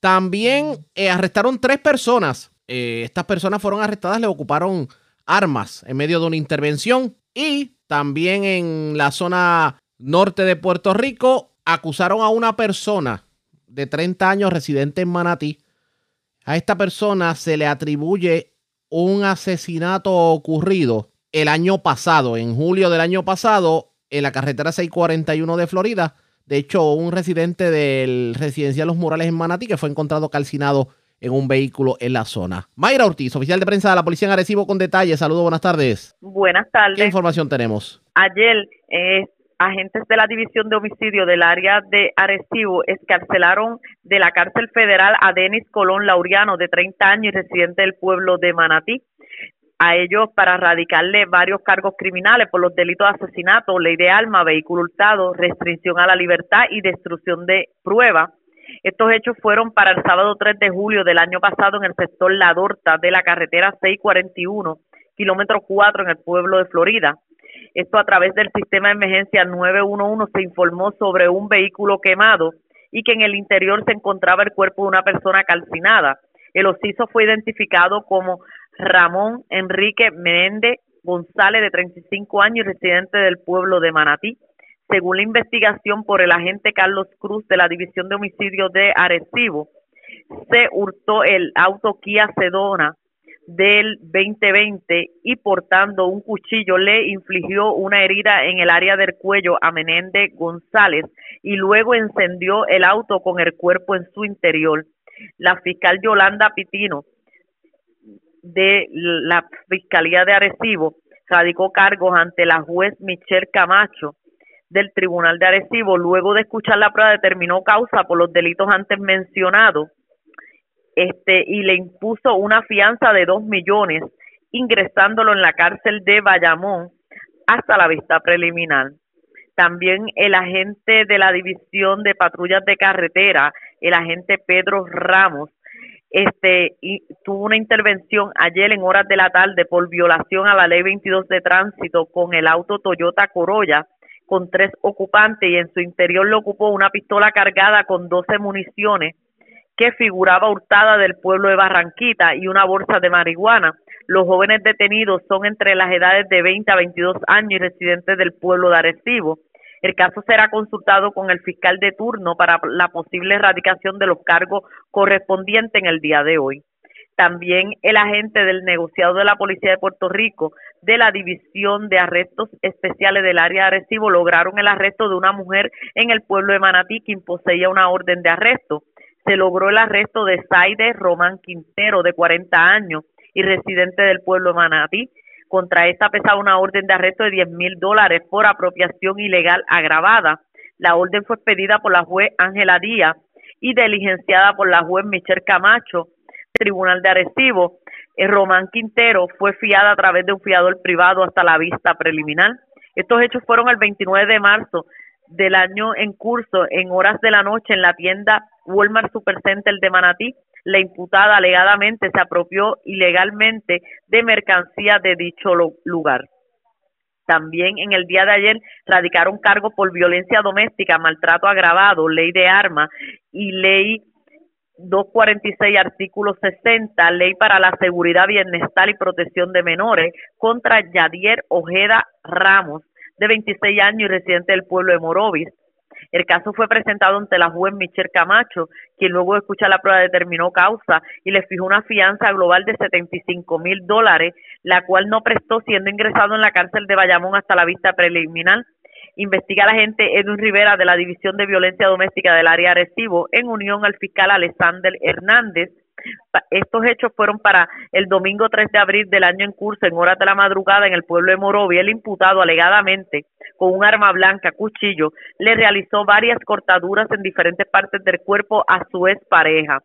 [SPEAKER 2] También eh, arrestaron tres personas. Eh, estas personas fueron arrestadas, le ocuparon armas en medio de una intervención. Y también en la zona norte de Puerto Rico acusaron a una persona de 30 años residente en Manatí. A esta persona se le atribuye un asesinato ocurrido el año pasado, en julio del año pasado, en la carretera 641 de Florida. De hecho, un residente del residencial Los Murales en Manatí que fue encontrado calcinado en un vehículo en la zona. Mayra Ortiz, oficial de prensa de la Policía en Arecibo con detalles. Saludos, buenas tardes.
[SPEAKER 25] Buenas tardes.
[SPEAKER 2] ¿Qué información tenemos?
[SPEAKER 25] Ayer, eh, agentes de la División de Homicidio del área de Arecibo escarcelaron de la cárcel federal a Denis Colón Laureano, de 30 años y residente del pueblo de Manatí. A ellos para radicarle varios cargos criminales por los delitos de asesinato, ley de arma, vehículo hurtado, restricción a la libertad y destrucción de pruebas. Estos hechos fueron para el sábado 3 de julio del año pasado en el sector La Dorta de la carretera 641, kilómetro 4 en el pueblo de Florida. Esto a través del sistema de emergencia 911 se informó sobre un vehículo quemado y que en el interior se encontraba el cuerpo de una persona calcinada. El ociso fue identificado como Ramón Enrique Menéndez González, de 35 años y residente del pueblo de Manatí. Según la investigación por el agente Carlos Cruz de la División de Homicidios de Arecibo, se hurtó el auto Kia Sedona del 2020 y portando un cuchillo le infligió una herida en el área del cuello a Menéndez González y luego encendió el auto con el cuerpo en su interior. La fiscal Yolanda Pitino de la Fiscalía de Arecibo radicó cargos ante la juez Michelle Camacho del Tribunal de Arecibo. Luego de escuchar la prueba determinó causa por los delitos antes mencionados este y le impuso una fianza de dos millones, ingresándolo en la cárcel de Bayamón hasta la vista preliminar. También el agente de la División de Patrullas de Carretera, el agente Pedro Ramos, este tuvo una intervención ayer en horas de la tarde por violación a la ley 22 de tránsito con el auto Toyota Corolla con tres ocupantes y en su interior le ocupó una pistola cargada con 12 municiones que figuraba hurtada del pueblo de Barranquita y una bolsa de marihuana. Los jóvenes detenidos son entre las edades de 20 a 22 años y residentes del pueblo de Arecibo. El caso será consultado con el fiscal de turno para la posible erradicación de los cargos correspondientes en el día de hoy. También el agente del negociado de la Policía de Puerto Rico de la División de Arrestos Especiales del área de Arecibo lograron el arresto de una mujer en el pueblo de Manatí quien poseía una orden de arresto. Se logró el arresto de Saide Román Quintero, de 40 años y residente del pueblo de Manatí. Contra esta pesaba una orden de arresto de 10 mil dólares por apropiación ilegal agravada. La orden fue pedida por la juez Ángela Díaz y diligenciada por la juez Michelle Camacho, Tribunal de Arecibo. eh, Román Quintero fue fiada a través de un fiador privado hasta la vista preliminar. Estos hechos fueron el 29 de marzo del año en curso, en horas de la noche, en la tienda Walmart Supercenter de Manatí. La imputada alegadamente se apropió ilegalmente de mercancía de dicho lugar. También en el día de ayer radicaron cargos por violencia doméstica, maltrato agravado, ley de armas y ley 246, artículo 60, ley para la seguridad, bienestar y protección de menores, contra Yadier Ojeda Ramos, de 26 años y residente del pueblo de Morovis. El caso fue presentado ante la juez Michelle Camacho, quien luego de escuchar la prueba determinó causa y le fijó una fianza global de 75 mil dólares, la cual no prestó siendo ingresado en la cárcel de Bayamón hasta la vista preliminar. Investiga la agente Edwin Rivera de la División de Violencia Doméstica del área Arecibo en unión al fiscal Alexander Hernández. Estos hechos fueron para el domingo 3 de abril del año en curso, en horas de la madrugada, en el pueblo de Morovia. El imputado, alegadamente, con un arma blanca, cuchillo, le realizó varias cortaduras en diferentes partes del cuerpo a su expareja.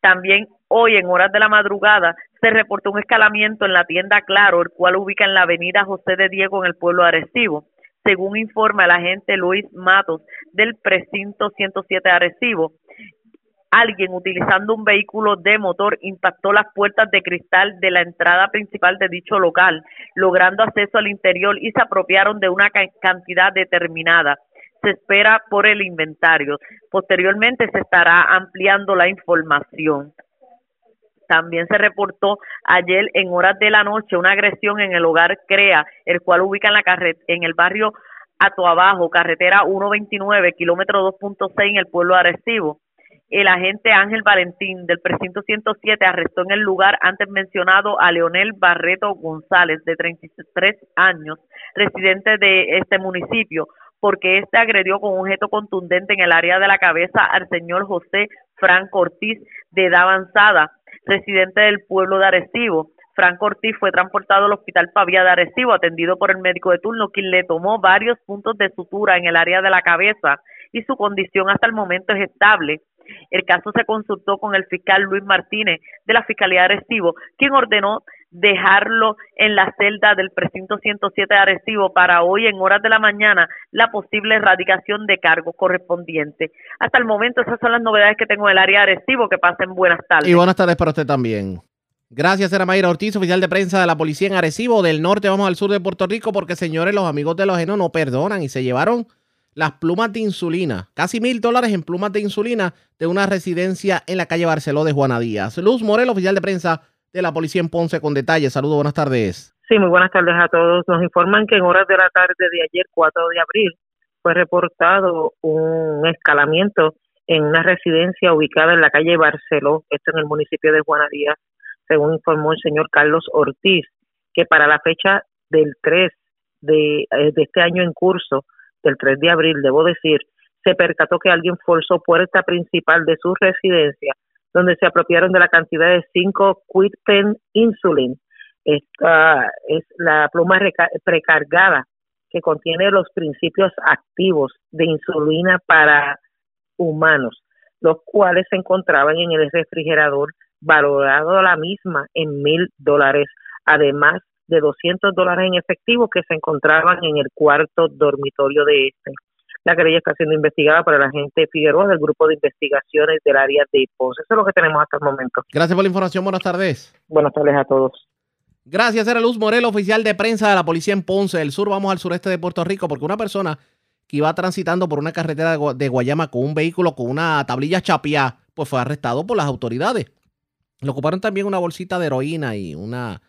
[SPEAKER 25] También hoy, en horas de la madrugada, se reportó un escalamiento en la tienda Claro, el cual ubica en la avenida José de Diego en el pueblo de Arecibo según informa el agente Luis Matos del precinto 107 de Arecibo. Alguien utilizando un vehículo de motor impactó las puertas de cristal de la entrada principal de dicho local, logrando acceso al interior y se apropiaron de una cantidad determinada. Se espera por el inventario. Posteriormente se estará ampliando la información. También se reportó ayer en horas de la noche una agresión en el hogar CREA, el cual ubica en, la en el barrio Atoabajo, carretera 129, kilómetro 2.6 en el pueblo de Arecibo. El agente Ángel Valentín del precinto 107 arrestó en el lugar antes mencionado a Leonel Barreto González, de 33 años, residente de este municipio, porque este agredió con un objeto contundente en el área de la cabeza al señor José Franco Ortiz, de edad avanzada, residente del pueblo de Arecibo. Franco Ortiz fue transportado al Hospital Pavía de Arecibo, atendido por el médico de turno, quien le tomó varios puntos de sutura en el área de la cabeza y su condición hasta el momento es estable. El caso se consultó con el fiscal Luis Martínez de la Fiscalía de Arecibo, quien ordenó dejarlo en la celda del precinto 107 de Arecibo para hoy en horas de la mañana la posible erradicación de cargos correspondientes. Hasta el momento esas son las novedades que tengo en el área de Arecibo. Que pasen buenas tardes.
[SPEAKER 2] Y buenas tardes para usted también. Gracias, era Mayra Ortiz, oficial de prensa de la policía en Arecibo. Del norte vamos al sur de Puerto Rico porque, señores, los amigos de los ajeno no perdonan y se llevaron las plumas de insulina, casi mil dólares en plumas de insulina de una residencia en la calle Barceló de Juana Díaz. Luz Morel, oficial de prensa de la policía en Ponce con detalles. Saludos, buenas tardes.
[SPEAKER 3] Sí, muy buenas tardes a todos. Nos informan que en horas de la tarde de ayer, 4 de abril, fue reportado un escalamiento en una residencia ubicada en la calle Barceló, esto en el municipio de Juana Díaz, según informó el señor Carlos Ortiz, que para la fecha del 3 de, eh, de este año en curso, del 3 de abril, debo decir, se percató que alguien forzó puerta principal de su residencia donde se apropiaron de la cantidad de 5 pen Insulin. Esta es la pluma precargada que contiene los principios activos de insulina para humanos, los cuales se encontraban en el refrigerador valorado la misma en mil dólares, además de 200 dólares en efectivo que se encontraban en el cuarto dormitorio de este. La querella está siendo investigada por el agente Figueroa del Grupo de Investigaciones del área de Ponce. Eso es lo que tenemos hasta el momento.
[SPEAKER 2] Gracias por la información. Buenas tardes.
[SPEAKER 3] Buenas tardes a todos.
[SPEAKER 2] Gracias, era Luz Morel, oficial de prensa de la policía en Ponce del Sur. Vamos al sureste de Puerto Rico porque una persona que iba transitando por una carretera de Guayama con un vehículo con una tablilla chapia, pues fue arrestado por las autoridades. Le ocuparon también una bolsita de heroína y una,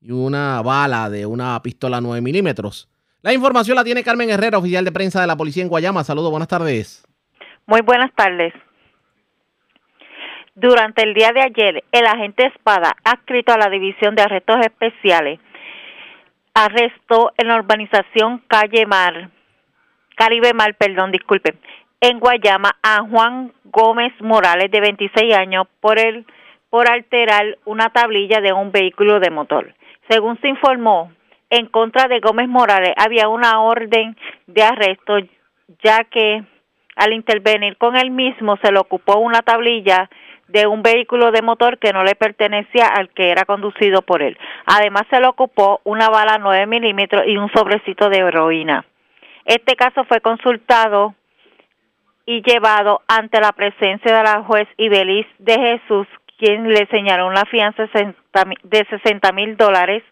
[SPEAKER 2] y una bala de una pistola 9 milímetros. La información la tiene Carmen Herrera, oficial de prensa de la policía en Guayama. Saludos, buenas tardes.
[SPEAKER 13] Muy buenas tardes. Durante el día de ayer, el agente Espada, adscrito a la División de Arrestos Especiales, arrestó en la urbanización Calle Mar, Caribe Mar, perdón, disculpe, en Guayama a Juan Gómez Morales, de 26 años, por, el, por alterar una tablilla de un vehículo de motor. Según se informó, en contra de Gómez Morales había una orden de arresto, ya que al intervenir con él mismo se le ocupó una tablilla de un vehículo de motor que no le pertenecía al que era conducido por él. Además se le ocupó una bala 9 milímetros y un sobrecito de heroína. Este caso fue consultado y llevado ante la presencia de la juez Ibeliz de Jesús, quien le señaló una fianza de 60 mil dólares,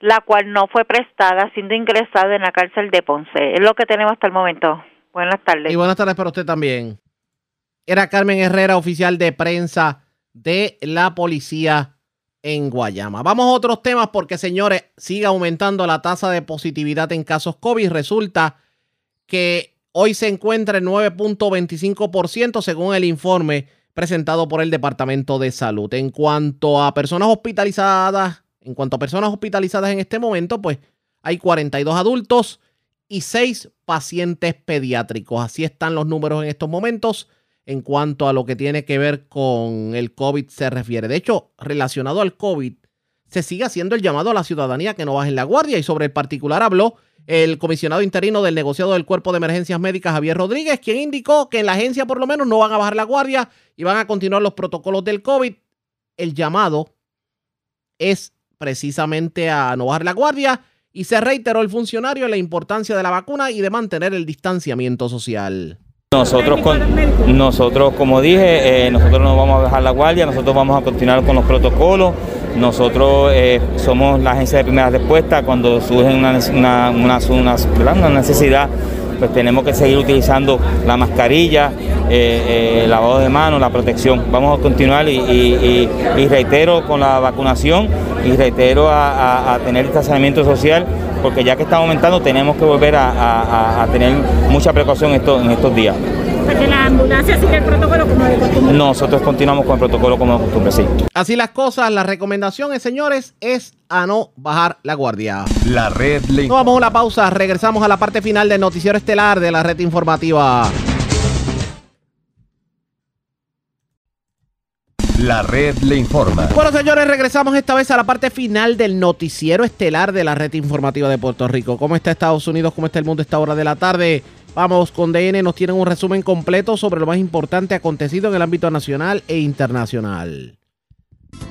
[SPEAKER 13] la cual no fue prestada, siendo ingresado en la cárcel de Ponce. Es lo que tenemos hasta el momento. Buenas tardes.
[SPEAKER 2] Y buenas tardes para usted también. Era Carmen Herrera, oficial de prensa de la policía en Guayama. Vamos a otros temas porque, señores, sigue aumentando la tasa de positividad en casos COVID. Resulta que hoy se encuentra en 9.25% según el informe presentado por el Departamento de Salud. En cuanto a personas hospitalizadas, en cuanto a personas hospitalizadas en este momento, pues hay 42 adultos y 6 pacientes pediátricos. Así están los números en estos momentos en cuanto a lo que tiene que ver con el COVID se refiere. De hecho, relacionado al COVID, se sigue haciendo el llamado a la ciudadanía que no bajen la guardia y sobre el particular habló el comisionado interino del negociado del Cuerpo de Emergencias Médicas, Javier Rodríguez, quien indicó que en la agencia por lo menos no van a bajar la guardia y van a continuar los protocolos del COVID. El llamado es precisamente a no bajar la guardia y se reiteró el funcionario la importancia de la vacuna y de mantener el distanciamiento social.
[SPEAKER 26] Nosotros, nosotros como dije, eh, nosotros no vamos a bajar la guardia, nosotros vamos a continuar con los protocolos. Nosotros eh, somos la agencia de primera respuesta cuando surge una, una, necesidad pues tenemos que seguir utilizando la mascarilla, eh, el lavado de manos, la protección. Vamos a continuar y, reitero con la vacunación y reitero a, a tener distanciamiento social porque ya que está aumentando tenemos que volver a, tener mucha precaución en estos días.
[SPEAKER 27] Porque la ambulancia sigue el protocolo como de costumbre.
[SPEAKER 26] Nosotros continuamos con el protocolo como de costumbre, sí.
[SPEAKER 2] Así las cosas, la recomendación, señores, es a no bajar la guardia.
[SPEAKER 1] La red le...
[SPEAKER 2] Vamos a una pausa, regresamos a la parte final del noticiero estelar de la red informativa.
[SPEAKER 1] La red le informa.
[SPEAKER 2] Bueno, señores, regresamos esta vez a la parte final del noticiero estelar de la red informativa de Puerto Rico. ¿Cómo está Estados Unidos? ¿Cómo está el mundo a esta hora de la tarde? Vamos con DN, nos tienen un resumen completo sobre lo más importante acontecido en el ámbito nacional e internacional.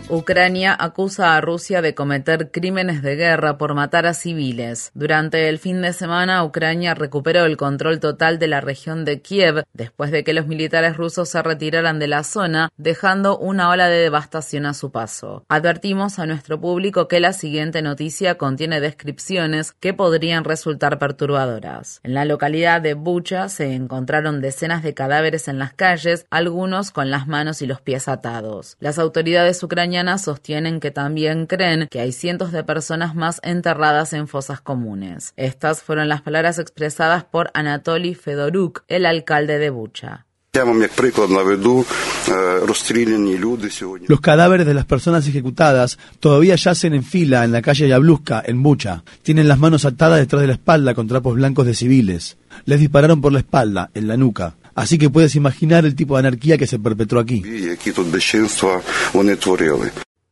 [SPEAKER 28] Ucrania acusa a Rusia de cometer crímenes de guerra por matar a civiles. Durante el fin de semana, Ucrania recuperó el control total de la región de Kiev después de que los militares rusos se retiraran de la zona, dejando una ola de devastación a su paso. Advertimos a nuestro público que la siguiente noticia contiene descripciones que podrían resultar perturbadoras. En la localidad de Bucha se encontraron decenas de cadáveres en las calles, algunos con las manos y los pies atados. Las autoridades ucranianas sostienen que también creen que hay cientos de personas más enterradas en fosas comunes. Estas fueron las palabras expresadas por Anatoly Fedoruk, el alcalde de Bucha.
[SPEAKER 29] Los cadáveres de las personas ejecutadas todavía yacen en fila en la calle Yabluska, en Bucha. Tienen las manos atadas detrás de la espalda con trapos blancos de civiles. Les dispararon por la espalda, en la nuca. Así que puedes imaginar el tipo de anarquía que se perpetró aquí.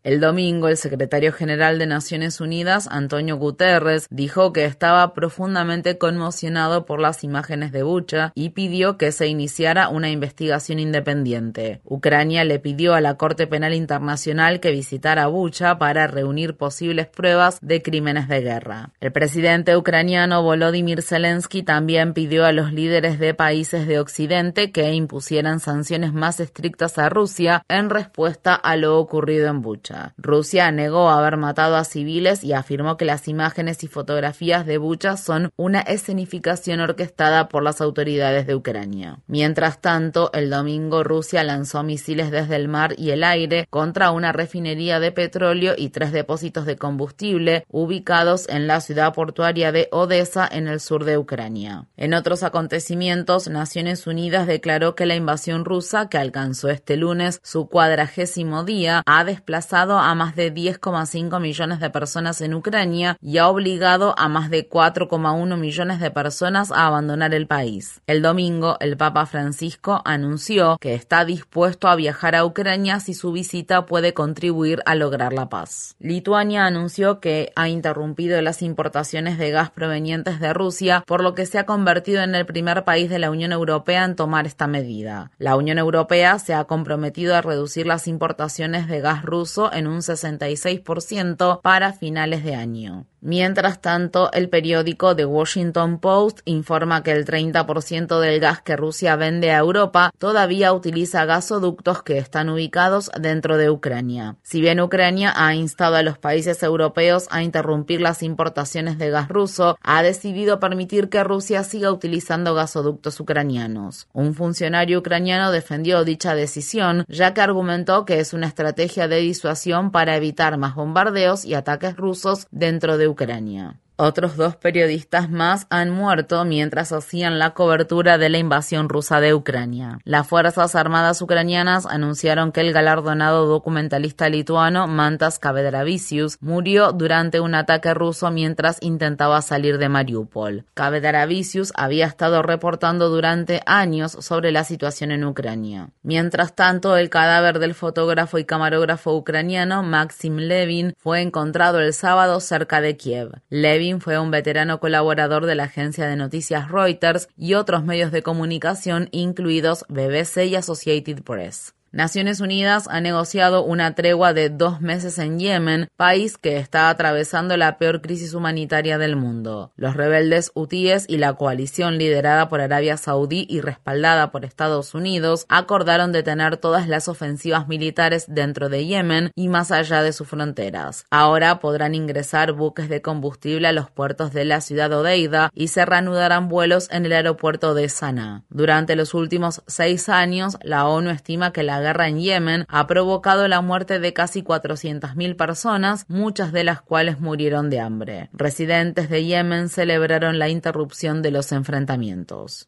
[SPEAKER 28] El domingo, el secretario general de Naciones Unidas, Antonio Guterres, dijo que estaba profundamente conmocionado por las imágenes de Bucha y pidió que se iniciara una investigación independiente. Ucrania le pidió a la Corte Penal Internacional que visitara Bucha para reunir posibles pruebas de crímenes de guerra. El presidente ucraniano Volodymyr Zelensky también pidió a los líderes de países de Occidente que impusieran sanciones más estrictas a Rusia en respuesta a lo ocurrido en Bucha. Rusia negó haber matado a civiles y afirmó que las imágenes y fotografías de Bucha son una escenificación orquestada por las autoridades de Ucrania. Mientras tanto, el domingo Rusia lanzó misiles desde el mar y el aire contra una refinería de petróleo y tres depósitos de combustible ubicados en la ciudad portuaria de Odessa en el sur de Ucrania. En otros acontecimientos, Naciones Unidas declaró que la invasión rusa, que alcanzó este lunes su cuadragésimo día, ha desplazado a más de 10,5 millones de personas en Ucrania y ha obligado a más de 4,1 millones de personas a abandonar el país. El domingo, el Papa Francisco anunció que está dispuesto a viajar a Ucrania si su visita puede contribuir a lograr la paz. Lituania anunció que ha interrumpido las importaciones de gas provenientes de Rusia, por lo que se ha convertido en el primer país de la Unión Europea en tomar esta medida. La Unión Europea se ha comprometido a reducir las importaciones de gas ruso en un 66% para finales de año. Mientras tanto, el periódico The Washington Post informa que el 30% del gas que Rusia vende a Europa todavía utiliza gasoductos que están ubicados dentro de Ucrania. Si bien Ucrania ha instado a los países europeos a interrumpir las importaciones de gas ruso, ha decidido permitir que Rusia siga utilizando gasoductos ucranianos. Un funcionario ucraniano defendió dicha decisión, ya que argumentó que es una estrategia de disuasión para evitar más bombardeos y ataques rusos dentro de Ucrania. Otros dos periodistas más han muerto mientras hacían la cobertura de la invasión rusa de Ucrania. Las Fuerzas Armadas ucranianas anunciaron que el galardonado documentalista lituano Mantas Kavedravicius murió durante un ataque ruso mientras intentaba salir de Mariupol. Kavedravicius había estado reportando durante años sobre la situación en Ucrania. Mientras tanto, el cadáver del fotógrafo y camarógrafo ucraniano Maxim Levin fue encontrado el sábado cerca de Kiev. Levin fue un veterano colaborador de la agencia de noticias Reuters y otros medios de comunicación, incluidos BBC y Associated Press. Naciones Unidas ha negociado una tregua de dos meses en Yemen, país que está atravesando la peor crisis humanitaria del mundo. Los rebeldes hutíes y la coalición liderada por Arabia Saudí y respaldada por Estados Unidos acordaron detener todas las ofensivas militares dentro de Yemen y más allá de sus fronteras. Ahora podrán ingresar buques de combustible a los puertos de la ciudad Odeida y se reanudarán vuelos en el aeropuerto de Sanaa. Durante los últimos seis años, la ONU estima que la la guerra en Yemen ha provocado la muerte de casi 400.000 personas, muchas de las cuales murieron de hambre. Residentes de Yemen celebraron la interrupción de los enfrentamientos.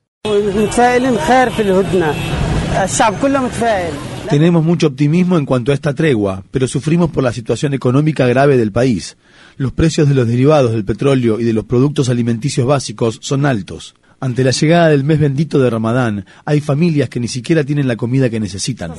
[SPEAKER 29] Tenemos mucho optimismo en cuanto a esta tregua, pero sufrimos por la situación económica grave del país. Los precios de los derivados del petróleo y de los productos alimenticios básicos son altos. Ante la llegada del mes bendito de Ramadán, hay familias que ni siquiera tienen la comida que necesitan.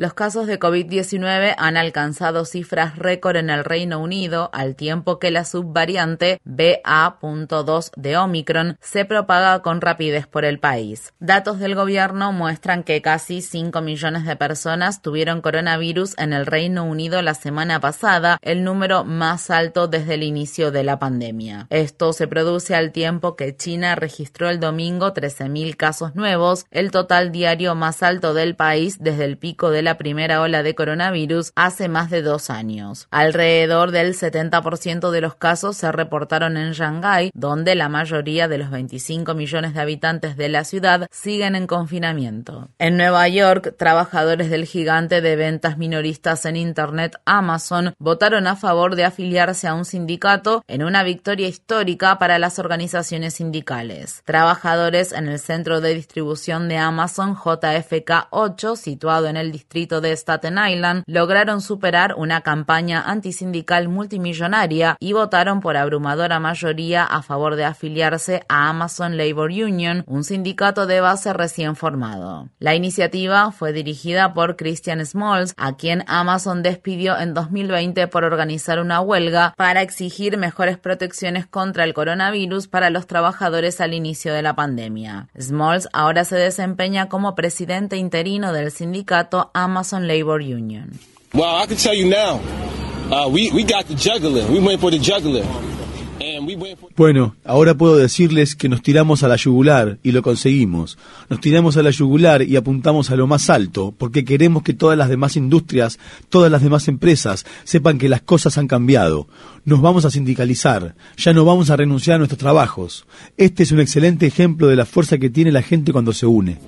[SPEAKER 28] Los casos de COVID-19 han alcanzado cifras récord en el Reino Unido al tiempo que la subvariante BA.2 de Omicron se propaga con rapidez por el país. Datos del gobierno muestran que casi 5 millones de personas tuvieron coronavirus en el Reino Unido la semana pasada, el número más alto desde el inicio de la pandemia. Esto se produce al tiempo que China registró el domingo 13.000 casos nuevos, el total diario más alto del país desde el pico de la primera ola de coronavirus hace más de dos años. Alrededor del 70% de los casos se reportaron en Shanghái, donde la mayoría de los 25 millones de habitantes de la ciudad siguen en confinamiento. En Nueva York, trabajadores del gigante de ventas minoristas en Internet Amazon votaron a favor de afiliarse a un sindicato en una victoria histórica para las organizaciones sindicales. Trabajadores en el centro de distribución de Amazon JFK 8, situado en el distrito de Staten Island lograron superar una campaña antisindical multimillonaria y votaron por abrumadora mayoría a favor de afiliarse a Amazon Labor Union, un sindicato de base recién formado. La iniciativa fue dirigida por Christian Smalls, a quien Amazon despidió en 2020 por organizar una huelga para exigir mejores protecciones contra el coronavirus para los trabajadores al inicio de la pandemia. Smalls ahora se desempeña como presidente interino del sindicato Amazon Amazon Labor Union.
[SPEAKER 30] Well, I can tell you now, uh, we, we got the juggler. We went for the juggler.
[SPEAKER 29] Bueno, ahora puedo decirles que nos tiramos a la yugular y lo conseguimos. Nos tiramos a la yugular y apuntamos a lo más alto, porque queremos que todas las demás industrias, todas las demás empresas sepan que las cosas han cambiado. Nos vamos a sindicalizar, ya no vamos a renunciar a nuestros trabajos. Este es un excelente ejemplo de la fuerza que tiene la gente cuando se une.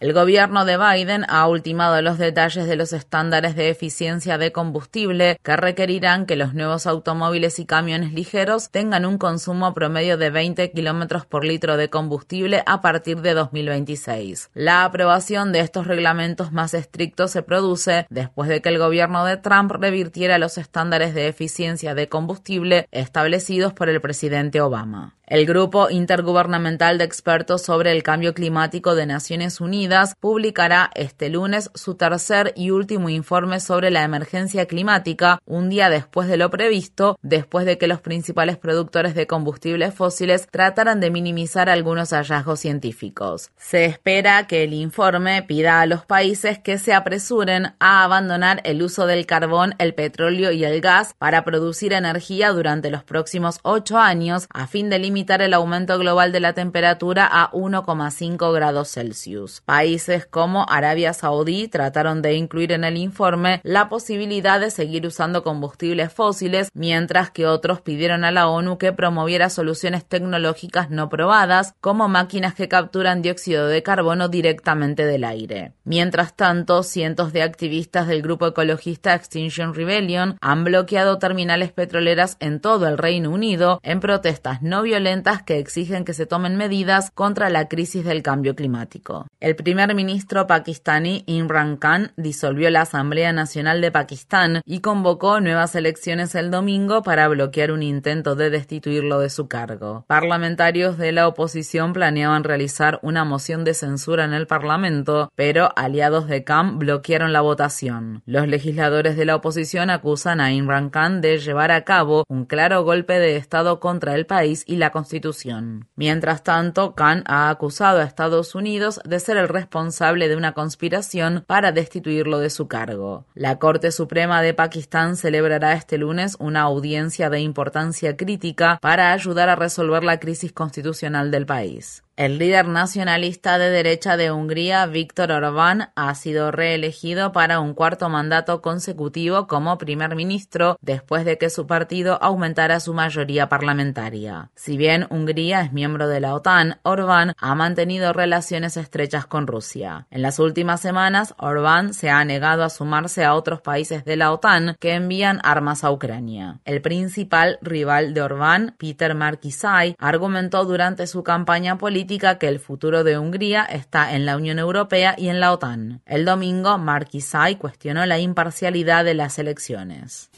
[SPEAKER 28] El gobierno de Biden ha ultimado los detalles de los estándares de eficiencia de combustible que requerirán que los nuevos automóviles y camiones ligeros tengan un consumo promedio de 20 kilómetros por litro de combustible a partir de 2026. La aprobación de estos reglamentos más estrictos se produce después de que el gobierno de Trump revirtiera los estándares de eficiencia de combustible establecidos por el presidente Obama. El Grupo Intergubernamental de Expertos sobre el Cambio Climático de Naciones Unidas publicará este lunes su tercer y último informe sobre la emergencia climática, un día después de lo previsto, después de que los principales productores de combustibles fósiles trataran de minimizar algunos hallazgos científicos. Se espera que el informe pida a los países que se apresuren a abandonar el uso del carbón, el petróleo y el gas para producir energía durante los próximos ocho años a fin de limitar el aumento global de la temperatura a 1,5 grados Celsius. Países como Arabia Saudí trataron de incluir en el informe la posibilidad de seguir usando combustibles fósiles, mientras que otros pidieron a la ONU que promoviera soluciones tecnológicas no probadas, como máquinas que capturan dióxido de carbono directamente del aire. Mientras tanto, cientos de activistas del grupo ecologista Extinction Rebellion han bloqueado terminales petroleras en todo el Reino Unido en protestas no violentas que exigen que se tomen medidas contra la crisis del cambio climático. El primer ministro pakistaní Imran Khan disolvió la Asamblea Nacional de Pakistán y convocó nuevas elecciones el domingo para bloquear un intento de destituirlo de su cargo. Parlamentarios de la oposición planeaban realizar una moción de censura en el Parlamento, pero aliados de Khan bloquearon la votación. Los legisladores de la oposición acusan a Imran Khan de llevar a cabo un claro golpe de Estado contra el país y la Constitución. Mientras tanto, Khan ha acusado a Estados Unidos de ser el responsable de una conspiración para destituirlo de su cargo. La Corte Suprema de Pakistán celebrará este lunes una audiencia de importancia crítica para ayudar a resolver la crisis constitucional del país. El líder nacionalista de derecha de Hungría, Víctor Orbán, ha sido reelegido para un cuarto mandato consecutivo como primer ministro después de que su partido aumentara su mayoría parlamentaria. Si bien Hungría es miembro de la OTAN, Orbán ha mantenido relaciones estrechas con Rusia. En las últimas semanas, Orbán se ha negado a sumarse a otros países de la OTAN que envían armas a Ucrania. El principal rival de Orbán, Peter Markizai, argumentó durante su campaña política que el futuro de Hungría está en la Unión Europea y en la OTAN. El domingo, Markizai cuestionó la imparcialidad de las elecciones.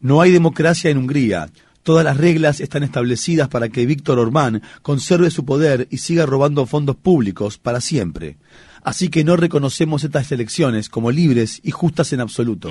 [SPEAKER 29] No hay democracia en Hungría. Todas las reglas están establecidas para que Víctor Orbán conserve su poder y siga robando fondos públicos para siempre. Así que no reconocemos estas elecciones como libres y justas en absoluto.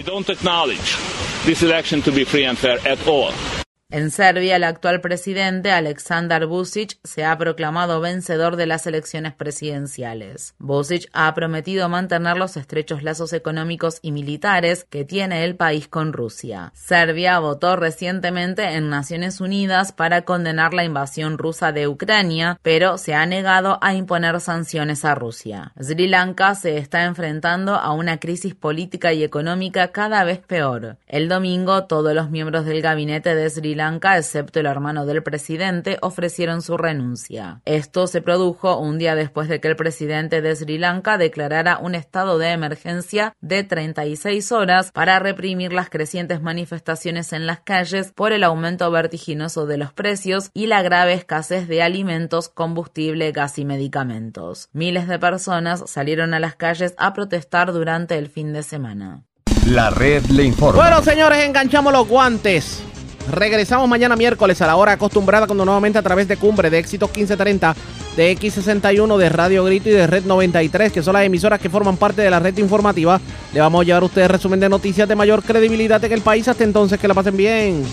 [SPEAKER 28] En Serbia, el actual presidente Aleksandar Vucic se ha proclamado vencedor de las elecciones presidenciales. Vucic ha prometido mantener los estrechos lazos económicos y militares que tiene el país con Rusia. Serbia votó recientemente en Naciones Unidas para condenar la invasión rusa de Ucrania, pero se ha negado a imponer sanciones a Rusia. Sri Lanka se está enfrentando a una crisis política y económica cada vez peor. El domingo, todos los miembros del gabinete de Sri Lanka, excepto el hermano del presidente, ofrecieron su renuncia. Esto se produjo un día después de que el presidente de Sri Lanka declarara un estado de emergencia de 36 horas para reprimir las crecientes manifestaciones en las calles por el aumento vertiginoso de los precios y la grave escasez de alimentos, combustible, gas y medicamentos. Miles de personas salieron a las calles a protestar durante el fin de semana.
[SPEAKER 1] La red le informa.
[SPEAKER 2] Bueno, señores, enganchamos los guantes. Regresamos mañana miércoles a la hora acostumbrada cuando nuevamente a través de Cumbre de Éxitos 1530, de X61, de Radio Grito y de Red 93, que son las emisoras que forman parte de la red informativa, le vamos a llevar a ustedes resumen de noticias de mayor credibilidad en el país. Hasta entonces, que la pasen bien.